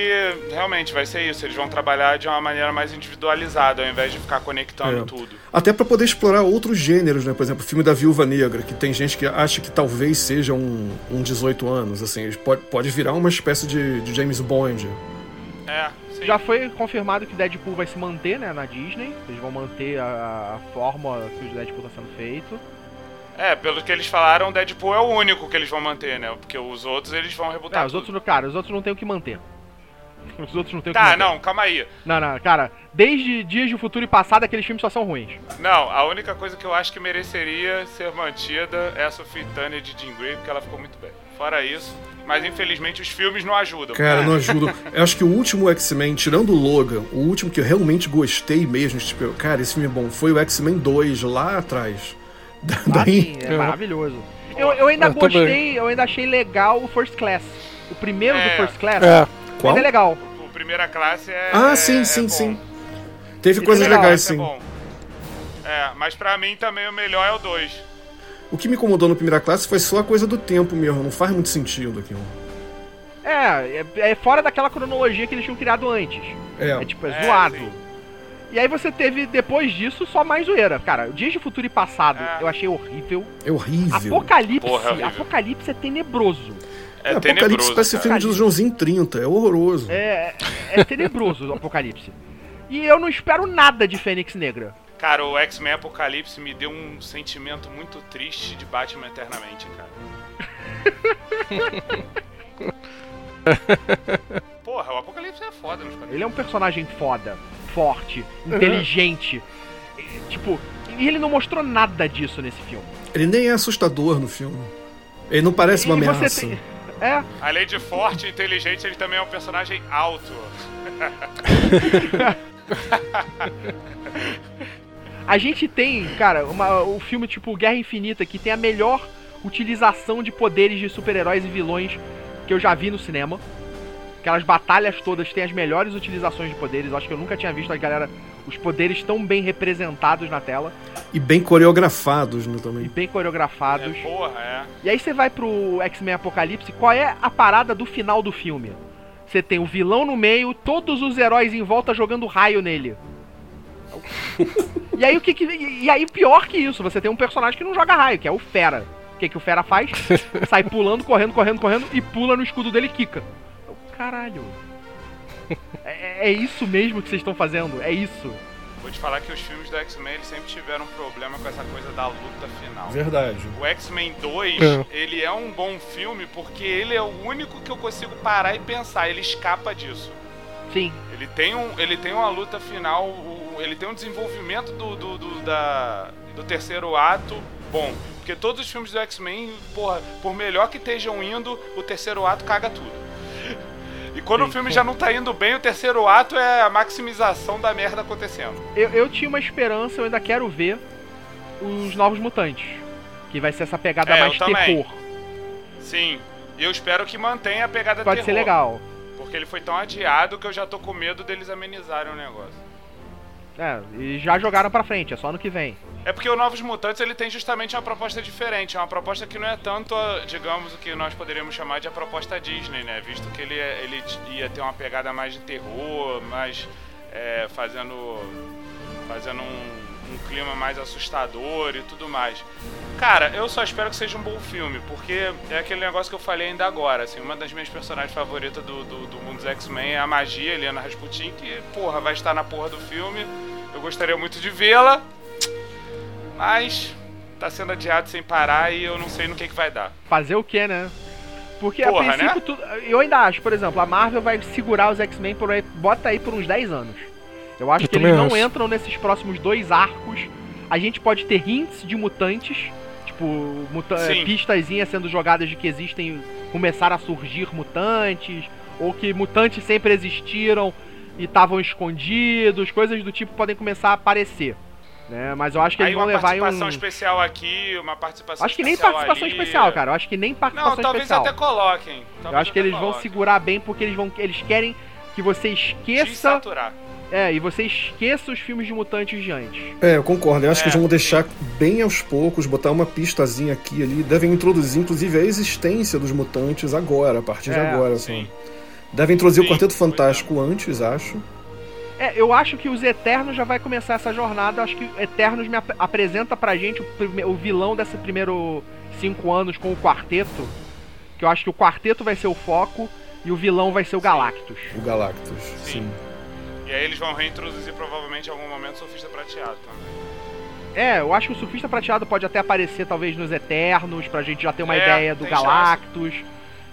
S1: realmente vai ser isso. Eles vão trabalhar de uma maneira mais individualizada, ao invés de ficar conectando
S3: É.
S1: tudo.
S3: Até para poder explorar outros gêneros, né? Por exemplo, o filme da Viúva Negra, que tem gente que acha que talvez seja um, um 18 anos, assim, pode, pode virar uma espécie de, de James Bond.
S1: É, sim.
S4: Já foi confirmado que Deadpool vai se manter, né, na Disney. Eles vão manter a, a forma que o Deadpool tá sendo feito.
S1: É, pelo que eles falaram, Deadpool é o único que eles vão manter, né? Porque os outros eles vão rebutar.
S4: Ah, os outros, não- cara, os outros não tem o que manter. Os outros não tem o que
S1: Tá,
S4: manter.
S1: não, calma aí.
S4: Não, não, cara, desde Dias do Futuro e Passado, aqueles filmes só são ruins.
S1: Não, a única coisa que eu acho que mereceria ser mantida é a Sophie Turner de Jean Grey, porque ela ficou muito bem. Fora isso, mas infelizmente os filmes não ajudam.
S3: Cara, não ajuda. Eu acho que o último X-Men, tirando o Logan, o último que eu realmente gostei mesmo, tipo, cara, esse filme é bom, foi o X-Men 2 lá atrás. Da-
S4: Ah,
S3: Daí,
S4: sim, é maravilhoso. Eu, eu ainda
S2: Eu
S4: gostei, eu ainda achei legal o First Class. O primeiro
S1: É.
S4: do First Class
S2: É,
S3: qual?
S4: ainda é legal.
S1: O primeira classe é.
S3: Ah,
S1: é-
S3: sim,
S1: é
S3: sim,
S1: bom.
S3: sim. Teve coisas
S4: é legal,
S3: legais,
S1: é
S3: sim.
S1: bom. É, mas pra mim também o melhor é o 2.
S3: O que me incomodou no primeira classe foi só a coisa do tempo mesmo, não faz muito sentido aquilo.
S4: É, é, é fora daquela cronologia que eles tinham criado antes.
S3: É,
S4: É tipo, é,
S1: É,
S4: zoado.
S1: sim.
S4: E aí você teve, depois disso, só mais zoeira. Cara, Dias de Futuro e Passado
S1: É.
S4: eu achei horrível.
S3: é horrível.
S4: Apocalipse,
S1: Porra, é horrível.
S4: Apocalipse é tenebroso.
S1: É,
S3: É, Apocalipse
S1: tenebroso.
S3: parece
S1: cara.
S3: filme de Joãozinho 30, é horroroso.
S4: É, é tenebroso o Apocalipse. E eu não espero nada de Fênix Negra.
S1: Cara, o X-Men Apocalipse me deu um sentimento muito triste de Batman Eternamente, cara. Porra, o Apocalipse é foda nos quadrinhos.
S4: Ele é um personagem foda, forte, inteligente. E, Tipo, e ele não mostrou nada disso nesse filme.
S3: Ele nem é assustador no filme. Ele não parece uma
S4: E você
S3: ameaça.
S4: tem- É,
S1: Além de forte e inteligente, ele também é um personagem alto.
S4: A gente tem, cara, uma, o filme tipo Guerra Infinita que tem a melhor utilização de poderes de super-heróis e vilões que eu já vi no cinema. Aquelas batalhas todas têm as melhores utilizações de poderes. Eu acho que eu nunca tinha visto a galera, os poderes tão bem representados na tela
S3: E bem coreografados né,
S4: e
S3: também.
S4: bem coreografados.
S1: É, porra, é.
S4: E aí você vai pro X-Men Apocalipse, qual é a parada do final do filme? Você tem o vilão no meio, todos os heróis em volta jogando raio nele. e aí o que, que e aí pior que isso, você tem um personagem que não joga raio, que é o Fera. O que que o Fera faz? Sai pulando, correndo, correndo, correndo e pula no escudo dele e quica. Caralho. É, é isso mesmo que vocês estão fazendo? É isso.
S1: Vou te falar que os filmes do X-Men eles sempre tiveram um problema com essa coisa da luta final.
S3: Verdade.
S1: O X-Men 2,
S2: É.
S1: ele é um bom filme porque ele é o único que eu consigo parar e pensar. Ele escapa disso.
S4: Sim.
S1: Ele tem, um, ele tem uma luta final, ele tem um desenvolvimento do, do, do- da, do terceiro ato bom. Porque todos os filmes do X-Men, porra, por melhor que estejam indo, o terceiro ato caga tudo. E quando
S4: Sim.
S1: o filme já não tá indo bem, o terceiro ato é a maximização da merda acontecendo.
S4: Eu, eu tinha uma esperança, eu ainda quero ver os Novos Mutantes. Que vai ser essa pegada
S1: É,
S4: mais
S1: também.
S4: terror.
S1: Sim. E eu espero que mantenha a pegada
S4: Pode
S1: terror.
S4: ser legal.
S1: Porque ele foi tão adiado que eu já tô com medo deles amenizarem o negócio.
S4: É, e já jogaram pra frente, é só no que vem.
S1: É porque o Novos Mutantes ele tem justamente uma proposta diferente, é uma proposta que não é tanto, digamos, o que nós poderíamos chamar de a proposta Disney, né? Visto que ele, é, ele ia ter uma pegada mais de terror, mais é, fazendo, fazendo um, um clima mais assustador e tudo mais. Cara, eu só espero que seja um bom filme, porque é aquele negócio que eu falei ainda agora, assim, uma das minhas personagens favoritas do, do, do mundo dos X-Men é a magia, Helena Rasputin, que, porra, vai estar na porra do filme. Eu gostaria muito de vê-la, mas tá sendo adiado sem parar e eu não sei no que, que vai dar.
S4: Fazer o que, né? Porque
S1: Porra,
S4: a princípio
S1: né?
S4: tudo. Eu ainda acho, por exemplo, a Marvel vai segurar os X-Men por aí, bota aí por uns 10 anos. Eu acho
S2: Eu
S4: que eles não
S2: acho.
S4: entram nesses próximos dois arcos. A gente pode ter hints de mutantes, tipo, muta
S1: Sim.
S4: pistazinhas sendo jogadas de que existem. começaram a surgir mutantes, ou que mutantes sempre existiram e estavam escondidos, coisas do tipo podem começar a aparecer. Né? Mas eu acho que
S1: Aí
S4: eles vão
S1: uma
S4: levar em
S1: participação
S4: um.
S1: especial aqui, uma participação
S4: Acho que nem participação
S1: ali.
S4: especial, cara. Eu acho que nem participação
S1: Não, talvez
S4: especial.
S1: até coloquem.
S4: Eu
S1: Talvez
S4: acho que eles vão
S1: coloquem.
S4: segurar bem porque eles vão. Eles querem que você esqueça.
S1: Desaturar.
S4: É, e você esqueça os filmes de mutantes de antes.
S3: É, eu concordo. Eu acho
S1: É,
S3: que eles vão
S1: sim.
S3: deixar bem aos poucos, botar uma pistazinha aqui ali. Devem introduzir, inclusive, a existência dos mutantes agora, a partir de
S4: É,
S3: agora.
S1: sim.
S3: Assim. Devem introduzir
S1: Sim,
S3: o Quarteto
S1: é.
S3: Fantástico antes, acho.
S4: É, eu acho que os Eternos já vai começar essa jornada. Eu acho que Eternos me ap apresenta pra gente o, o vilão desse primeiro cinco anos com o quarteto. Que eu acho que o quarteto vai ser o foco e o vilão vai ser o Galactus.
S3: O Galactus.
S1: Sim.
S3: Sim.
S1: E aí eles vão reintroduzir provavelmente em algum momento o Sofista Prateado também.
S4: É, eu acho que o Surfista Prateado pode até aparecer talvez nos Eternos, pra gente já ter uma
S1: É,
S4: ideia do
S1: tem chance.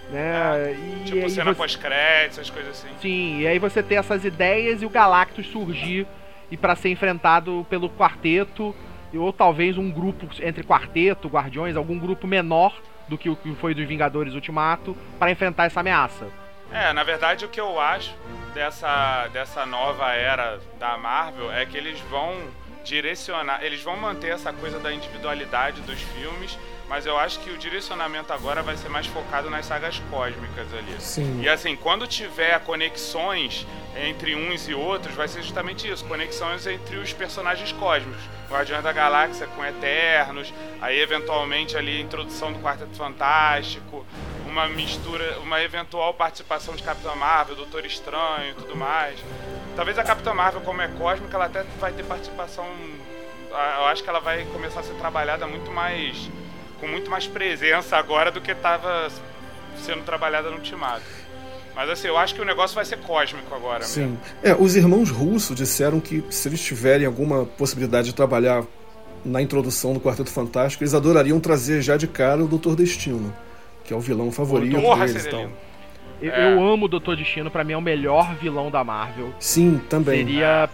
S4: Né? e
S1: Tipo
S4: aí
S1: cena
S4: você-
S1: pós-créditos, essas coisas assim.
S4: Sim, e aí você ter essas ideias e o Galactus surgir e pra ser enfrentado pelo quarteto, e- ou talvez um grupo entre quarteto, guardiões, algum grupo menor do que o que foi dos Vingadores Ultimato, pra enfrentar essa ameaça.
S1: É, na verdade o que eu acho dessa, dessa nova era da Marvel é que eles vão direcionar, eles vão manter essa coisa da individualidade dos filmes, mas eu acho que o direcionamento agora vai ser mais focado nas sagas cósmicas ali.
S3: Sim.
S1: E assim, quando tiver conexões entre uns e outros, vai ser justamente isso, conexões entre os personagens cósmicos. Guardiões da Galáxia com Eternos, aí eventualmente ali a introdução do Quarteto Fantástico, uma mistura, uma eventual participação de Capitã Marvel, Doutor Estranho e tudo mais. Talvez a Capitã Marvel, como é cósmica, ela até vai ter participação. Eu acho que ela vai começar a ser trabalhada muito mais. Com muito mais presença agora do que estava sendo trabalhada no Ultimato. Mas assim, eu acho que o negócio vai ser cósmico agora mesmo.
S3: Sim. É, os irmãos russos disseram que se eles tiverem alguma possibilidade de trabalhar na introdução do Quarteto Fantástico, eles adorariam trazer já de cara o Doutor Destino, que é o vilão favorito
S1: Porra,
S3: deles e
S1: lindo.
S4: Eu,
S1: É.
S4: eu amo o Doutor Destino, pra mim é o melhor vilão da Marvel.
S3: Sim, também.
S4: Seria,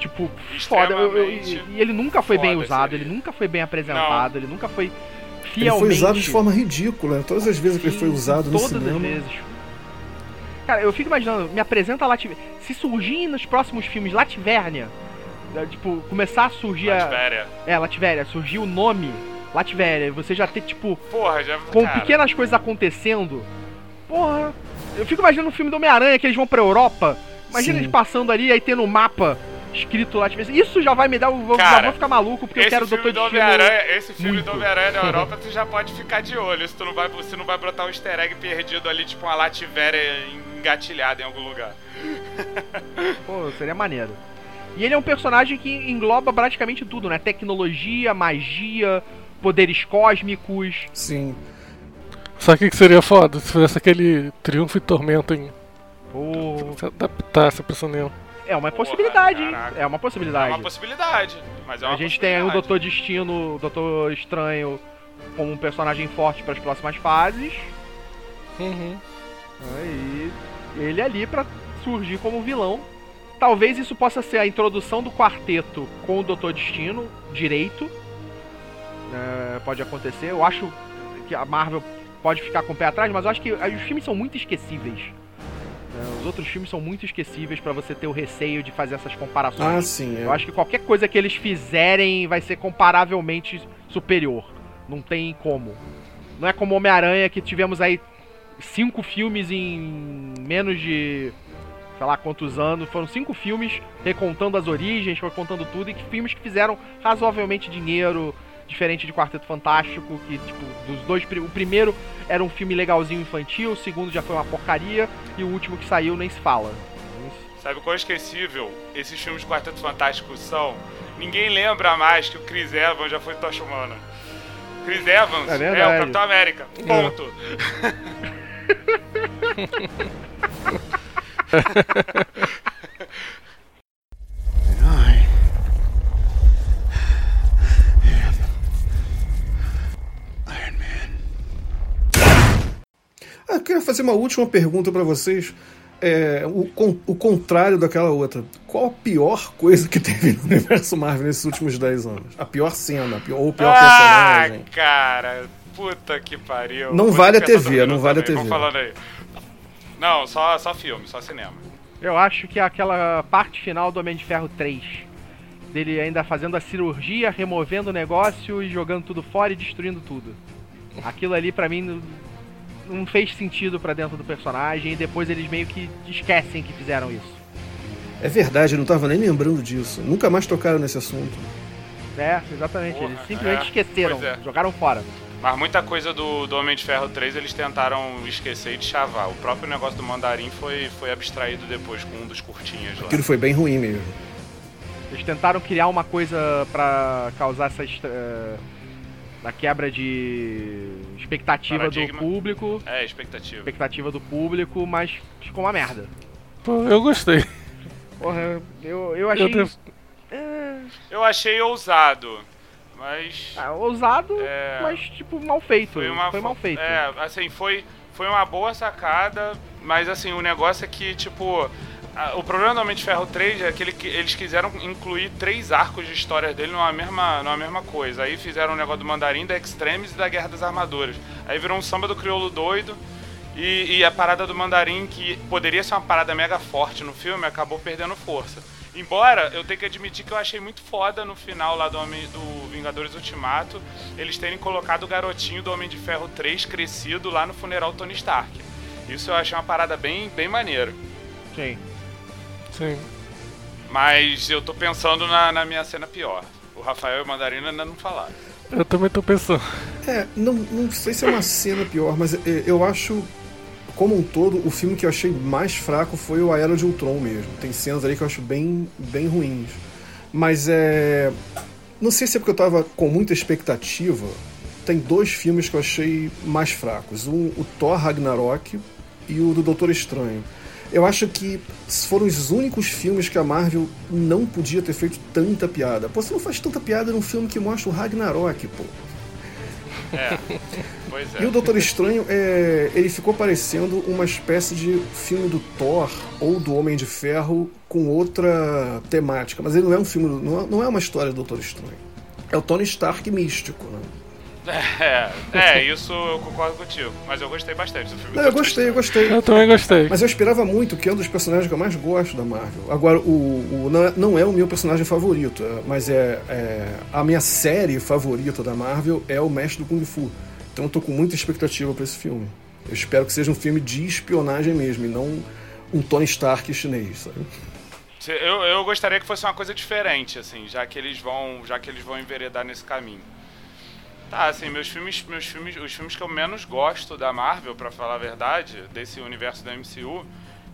S4: tipo, foda. E ele nunca foi bem usado,
S1: seria.
S4: ele nunca foi bem apresentado, ele nunca foi
S3: Ele
S4: fielmente...
S3: foi usado de forma ridícula, né? todas as vezes que ele foi usado no
S4: todas
S3: cinema.
S4: as vezes. Cara, eu fico imaginando, me apresenta Lativernia. Se surgir nos próximos filmes Lativernia, né, tipo, começar a surgir a.
S1: Latvéria.
S4: É, Lativéria, surgir o nome Lativéria, você já ter, tipo,
S1: Porra, já.
S4: com
S1: cara,
S4: pequenas coisas acontecendo. Porra. Eu fico imaginando o filme do Homem-Aranha que eles vão pra Europa. Imagina
S3: Sim.
S4: eles passando ali aí tendo um mapa escrito Lativéria. Isso já vai me dar. Eu vou, já
S1: Cara,
S4: vou ficar maluco porque eu quero o Dr.
S1: do. Homem-Aranha, esse filme
S4: muito.
S1: do Homem-Aranha na Europa, tu já pode ficar de olho. Se tu não vai, se não vai brotar um easter egg perdido ali, tipo uma Lativéria engatilhada em algum lugar.
S4: Pô, seria maneiro. E ele é um personagem que engloba praticamente tudo, né? Tecnologia, magia, poderes cósmicos.
S3: Sim.
S2: Sabe o que que seria foda? Se fizesse aquele Triunfo e Tormento em.
S4: Pô,
S2: Se adaptasse pro cinema.
S4: É uma
S1: Porra,
S4: possibilidade, hein?
S1: caraca.
S4: É uma
S1: É
S4: possibilidade.
S1: uma possibilidade. Mas é uma
S4: A gente tem aí o. Doutor Destino, o Doutor Estranho como um personagem forte para as próximas fases.
S2: Uhum.
S4: Aí ele ali pra surgir como vilão. Talvez isso possa ser a introdução do quarteto com o Doutor Destino direito. É, pode acontecer. Eu acho que a Marvel pode ficar com o pé atrás, mas eu acho que os filmes são muito esquecíveis. Os outros filmes são muito esquecíveis pra você ter o receio de fazer essas comparações.
S3: Ah, sim. é.
S4: Eu acho que qualquer coisa que eles fizerem vai ser comparavelmente superior. Não tem como. Não é como Homem-Aranha que tivemos aí cinco filmes em menos de sei lá quantos anos. Foram cinco filmes recontando as origens, recontando tudo, e que filmes que fizeram razoavelmente dinheiro, diferente de Quarteto Fantástico, que, tipo, dos dois. O primeiro era um filme legalzinho infantil, o segundo já foi uma porcaria, e o último que saiu nem se fala.
S1: Sabe qual é esquecível esses filmes de Quarteto Fantástico são? Ninguém lembra mais que o Chris Evans já foi Tocha Humana. Chris Evans é, é o Capitão América. Ponto.
S3: Ah, eu queria fazer uma última pergunta para vocês. É, o, o contrário daquela outra. Qual a pior coisa que teve no universo Marvel nesses últimos 10 anos? A pior cena, a pior, ou o pior ah, personagem?
S1: Ah, cara, puta que pariu.
S3: Não vale a TV, não vale a TV.
S1: falando aí. Não, só, só filme, só cinema.
S4: Eu acho que aquela parte final do Homem de Ferro 3. Dele ainda fazendo a cirurgia, removendo o negócio e jogando tudo fora e destruindo tudo. Aquilo ali para mim não fez sentido para dentro do personagem e depois eles meio que esquecem que fizeram isso.
S3: É verdade, eu não tava nem lembrando disso. Nunca mais tocaram nesse assunto.
S4: É, exatamente. Porra, eles simplesmente é, esqueceram, é. jogaram fora.
S1: Mas muita coisa do, do Homem de Ferro 3 eles tentaram esquecer e de chavar. O próprio negócio do Mandarim foi, foi abstraído depois com um dos curtinhas lá.
S3: Aquilo foi bem ruim mesmo.
S4: Eles tentaram criar uma coisa para causar essa. Uh, da quebra de expectativa Paradigma. do público.
S1: É, expectativa.
S4: Expectativa do público, mas ficou uma merda.
S2: Pô, eu gostei.
S4: Porra, eu, eu achei. Eu,
S1: é... eu achei ousado. Mas.
S4: Ah, ousado, é... mas tipo, mal feito. Foi, uma... foi mal feito.
S1: É, assim, foi, foi uma boa sacada, mas assim, o negócio é que, tipo, o problema do Homem de Ferro 3 é que ele, eles quiseram incluir três arcos de histórias dele numa mesma, numa mesma coisa. Aí fizeram o um negócio do Mandarim, da Extremes e da Guerra das Armaduras. Aí virou um samba do crioulo doido. E, e, a parada do Mandarim, que poderia ser uma parada mega forte no filme, acabou perdendo força. Embora eu tenha que admitir que eu achei muito foda no final lá do, Homem, do Vingadores Ultimato eles terem colocado o garotinho do Homem de Ferro 3 crescido lá no funeral Tony Stark. Isso eu achei uma parada bem, bem maneira.
S4: Sim.
S2: Sim.
S1: Mas eu tô pensando na, na minha cena pior. O Rafael e o Mandarina ainda não falaram.
S2: Eu também tô pensando.
S3: É, não, não sei se é uma cena pior, mas é, eu acho, como um todo, o filme que eu achei mais fraco foi o A Era de Ultron mesmo. Tem cenas ali que eu acho bem, bem ruins. Mas é. Não sei se é porque eu tava com muita expectativa. Tem dois filmes que eu achei mais fracos. Um, o Thor Ragnarok e o do Doutor Estranho. Eu acho que foram os únicos filmes que a Marvel não podia ter feito tanta piada. Pô, você não faz tanta piada num filme que mostra o Ragnarok, pô.
S1: É, pois é.
S3: E o Doutor Estranho, é, ele ficou parecendo uma espécie de filme do Thor ou do Homem de Ferro com outra temática. Mas ele não é um filme, não é uma história do Doutor Estranho. É o Tony Stark místico, né?
S1: É, é, isso eu concordo contigo. Mas eu gostei bastante do filme.
S3: Não, eu gostei, eu gostei.
S2: Eu também gostei.
S3: Mas eu esperava muito, que é um dos personagens que eu mais gosto da Marvel. Agora, o, o não, é, não é o meu personagem favorito, mas é, é, a minha série favorita da Marvel é o Mestre do Kung Fu. Então eu tô com muita expectativa para esse filme. Eu espero que seja um filme de espionagem mesmo, e não um Tony Stark chinês, sabe?
S1: Eu, eu gostaria que fosse uma coisa diferente, assim, já que eles vão, já que eles vão enveredar nesse caminho. Tá, assim, meus filmes, meus filmes, os filmes que eu menos gosto da Marvel, para falar a verdade, desse universo da MCU,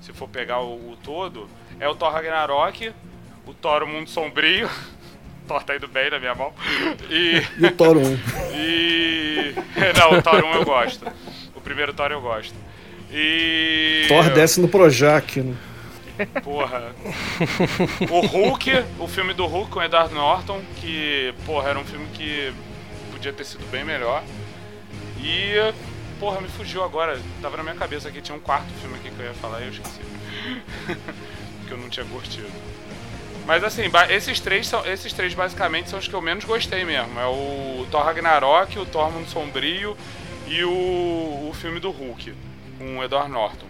S1: se for pegar o, o todo, é o Thor Ragnarok, o Thor o Mundo Sombrio, Thor tá indo bem na minha mão. E,
S3: e o Thor 1.
S1: E. Não, o Thor 1 eu gosto. O primeiro Thor eu gosto. E.
S3: Thor desce no Projac, né?
S1: Porra. O Hulk, o filme do Hulk com Edward Norton, que, porra, era um filme que podia ter sido bem melhor. E, porra, me fugiu agora. Tava na minha cabeça que tinha um quarto filme aqui que eu ia falar e eu esqueci. que eu não tinha curtido. Mas assim, esses três, são, esses três basicamente são os que eu menos gostei mesmo. É o Thor Ragnarok, o Thor Mundo Sombrio e o, o filme do Hulk, com o Edward Norton.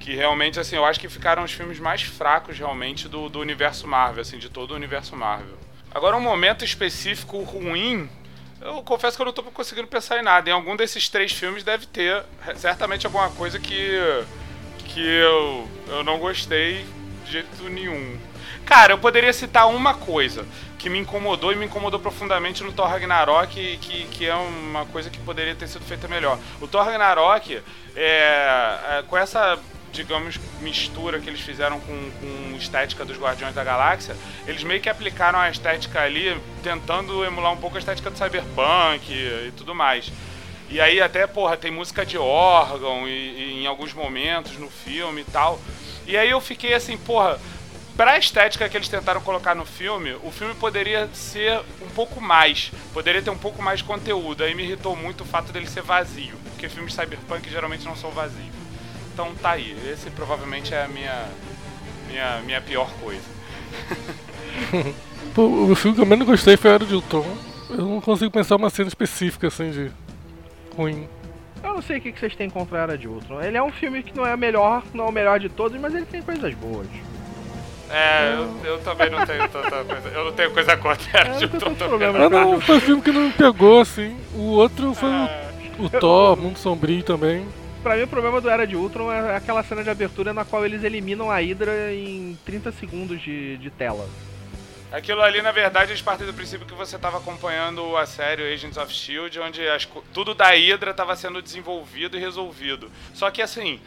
S1: Que realmente, assim, eu acho que ficaram os filmes mais fracos realmente do, do universo Marvel, assim, de todo o universo Marvel. Agora, um momento específico ruim Eu confesso que eu não tô conseguindo pensar em nada. Em algum desses três filmes deve ter certamente alguma coisa que. que eu, eu não gostei de jeito nenhum. Cara, eu poderia citar uma coisa que me incomodou e me incomodou profundamente no Thor Ragnarok, que, que é uma coisa que poderia ter sido feita melhor. O Thor Ragnarok, é, é, com essa digamos, mistura que eles fizeram com, com estética dos Guardiões da Galáxia, eles meio que aplicaram a estética ali, tentando emular um pouco a estética do Cyberpunk e, e tudo mais. E aí até, porra, tem música de órgão e, e, em alguns momentos no filme e tal. E aí eu fiquei assim, porra, pra estética que eles tentaram colocar no filme, o filme poderia ser um pouco mais, poderia ter um pouco mais de conteúdo. Aí me irritou muito o fato dele ser vazio, porque filmes cyberpunk geralmente não são vazios. Então tá aí. Esse provavelmente é a minha, minha, minha pior coisa.
S2: Pô, o filme que eu menos gostei foi Era de Ultron. Eu não consigo pensar uma cena específica assim de ruim.
S4: Eu não sei o que vocês têm contra a Era de Ultron. Ele é um filme que não é o melhor, não é o melhor de todos, mas ele tem coisas boas.
S1: É, eu, eu também não tenho tanta coisa. Eu não tenho coisa contra Era
S4: É,
S1: de Ultron também.
S4: problema.
S2: Mas não, foi um filme que não me pegou assim. O outro foi
S1: É,
S2: o, o Thor, Mundo Sombrio também.
S4: Pra mim, o problema do Era de Ultron é aquela cena de abertura na qual eles eliminam a Hydra em 30 segundos de, de tela.
S1: Aquilo ali, na verdade, eles partem do princípio que você estava acompanhando a série Agents of S.H.I.E.L.D., onde as tudo da Hydra estava sendo desenvolvido e resolvido. Só que, assim,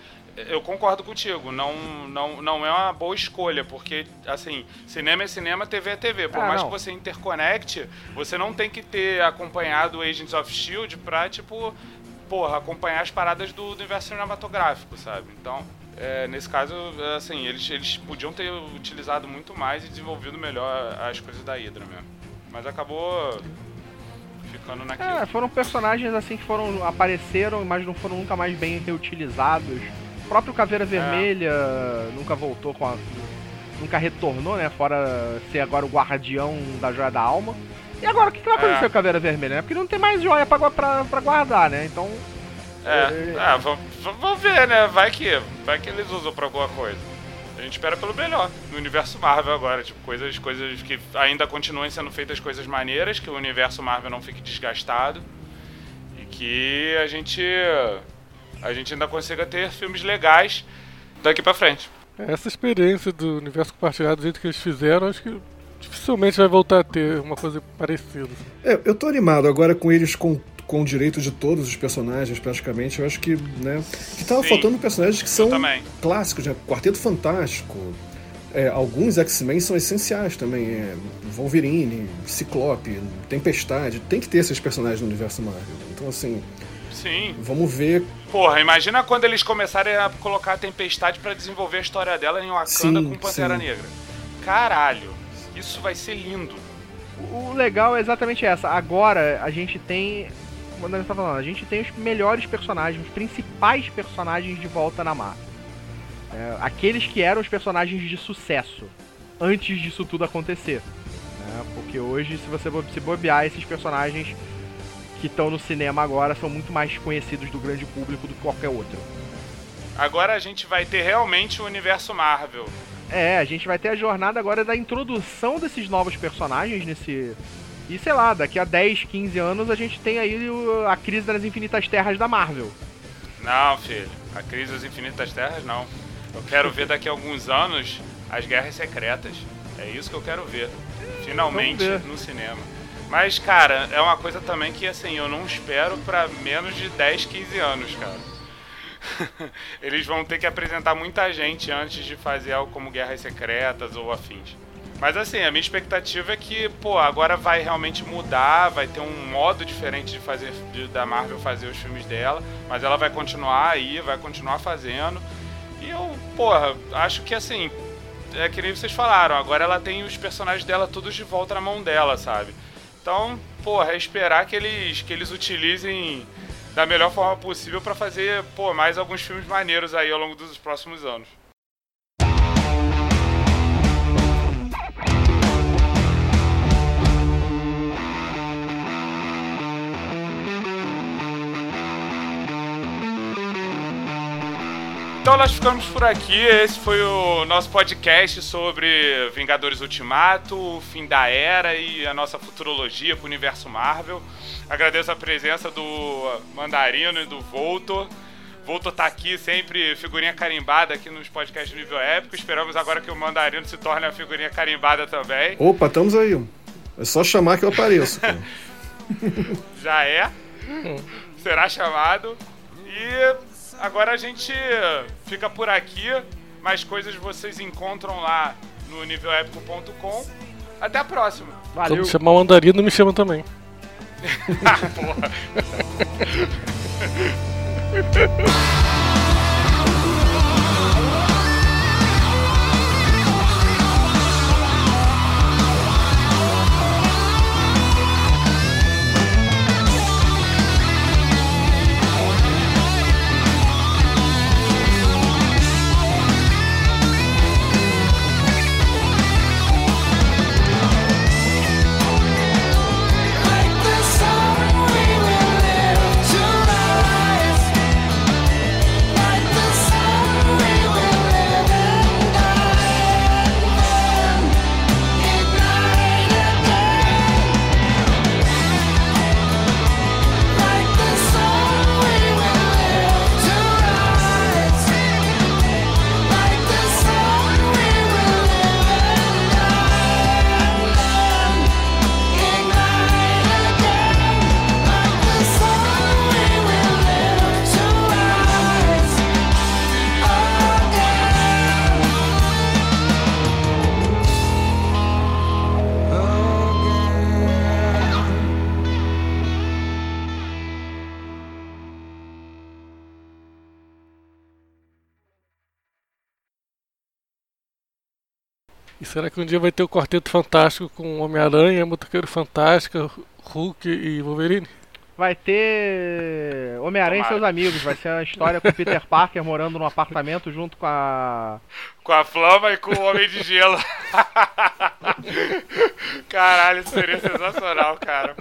S1: eu concordo contigo, não, não, não é uma boa escolha, porque, assim, cinema é cinema, TV é TV. Por
S4: Ah,
S1: mais
S4: não.
S1: que você interconecte, você não tem que ter acompanhado Agents of S.H.I.E.L.D. pra, tipo, porra, acompanhar as paradas do universo cinematográfico, sabe? Então, é, nesse caso, é, assim, eles, eles podiam ter utilizado muito mais e desenvolvido melhor as coisas da Hydra mesmo. Mas acabou ficando naquilo.
S4: É, foram personagens assim que foram apareceram, mas não foram nunca mais bem reutilizados. O próprio Caveira Vermelha nunca voltou com a. Nunca retornou, né? Fora ser agora o guardião da joia da alma. E agora, o que, que vai acontecer
S1: É.
S4: com o Caveira Vermelha, né? Porque não tem mais joia pra, pra, pra guardar, né? Então.
S1: É, é vamos, vamos ver, né? Vai que, vai que eles usam pra alguma coisa. A gente espera pelo melhor no universo Marvel agora, tipo, coisas, coisas que ainda continuem sendo feitas coisas maneiras, que o universo Marvel não fique desgastado e que a gente a gente ainda consiga ter filmes legais daqui pra frente.
S2: Essa experiência do universo compartilhado do jeito que eles fizeram, acho que dificilmente vai voltar a ter uma coisa parecida.
S3: É, eu tô animado agora com eles com, com o direito de todos os personagens, praticamente. Eu acho que, né? Que tava
S1: Sim.
S3: faltando personagens que são clássicos, né? Quarteto Fantástico. É, alguns X-Men são essenciais também. É, Wolverine, Ciclope, Tempestade. Tem que ter esses personagens no universo Marvel. Então, assim,
S1: Sim.
S3: vamos ver.
S1: Porra, imagina quando eles começarem a colocar a Tempestade pra desenvolver a história dela em Wakanda
S3: Sim,
S1: com Pantera
S3: sim.
S1: Negra. Caralho, isso vai ser lindo.
S4: O legal é exatamente essa. Agora a gente tem. Como André tá falando, a gente tem os melhores personagens, os principais personagens de volta na Marvel. É, aqueles que eram os personagens de sucesso antes disso tudo acontecer. né? Porque hoje, se você se bobear, esses personagens que estão no cinema agora são muito mais conhecidos do grande público do que qualquer outro.
S1: Agora a gente vai ter realmente o universo Marvel.
S4: É, a gente vai ter a jornada agora da introdução desses novos personagens nesse. E sei lá, daqui a 10, 15 anos a gente tem aí a crise das infinitas terras da Marvel.
S1: Não, filho. A crise das infinitas terras, não. Eu quero ver daqui a alguns anos as guerras secretas. É isso que eu quero ver. Finalmente
S4: ver.
S1: no cinema. Mas, cara, é uma coisa também que, assim, eu não espero pra menos de 10, 15 anos, cara. Eles vão ter que apresentar muita gente antes de fazer algo como Guerras Secretas ou afins. Mas assim, a minha expectativa é que, pô, agora vai realmente mudar, vai ter um modo diferente de fazer de- da Marvel fazer os filmes dela, mas ela vai continuar aí, vai continuar fazendo. E eu, porra, acho que assim, é que nem vocês falaram, agora ela tem os personagens dela todos de volta na mão dela, sabe? Então, porra, é esperar que eles que eles utilizem da melhor forma possível pra fazer, pô, mais alguns filmes maneiros aí ao longo dos próximos anos. Então, nós ficamos por aqui. Esse foi o nosso podcast sobre Vingadores Ultimato, o fim da era e a nossa futurologia com o universo Marvel. Agradeço a presença do Mandarino e do Voltor. Voltor tá aqui sempre, figurinha carimbada aqui nos podcasts do nível épico. Esperamos agora que o Mandarino se torne a figurinha carimbada também.
S3: Opa, estamos aí. É só chamar que eu apareço.
S1: Já é. Será chamado. E agora a gente fica por aqui. Mais coisas vocês encontram lá no nívelépico.com. Até a próxima.
S5: Valeu. Quando chamar o Mandarino, me chama também. ah, porra. Será que um dia vai ter o Quarteto Fantástico com Homem-Aranha, Motoqueiro Fantástico, Hulk e Wolverine?
S4: Vai ter Homem-Aranha e seus amigos. Vai ser a história com o Peter Parker morando num apartamento junto com a.
S1: Com a Flama e com o Homem de Gelo. Caralho, isso seria sensacional, cara.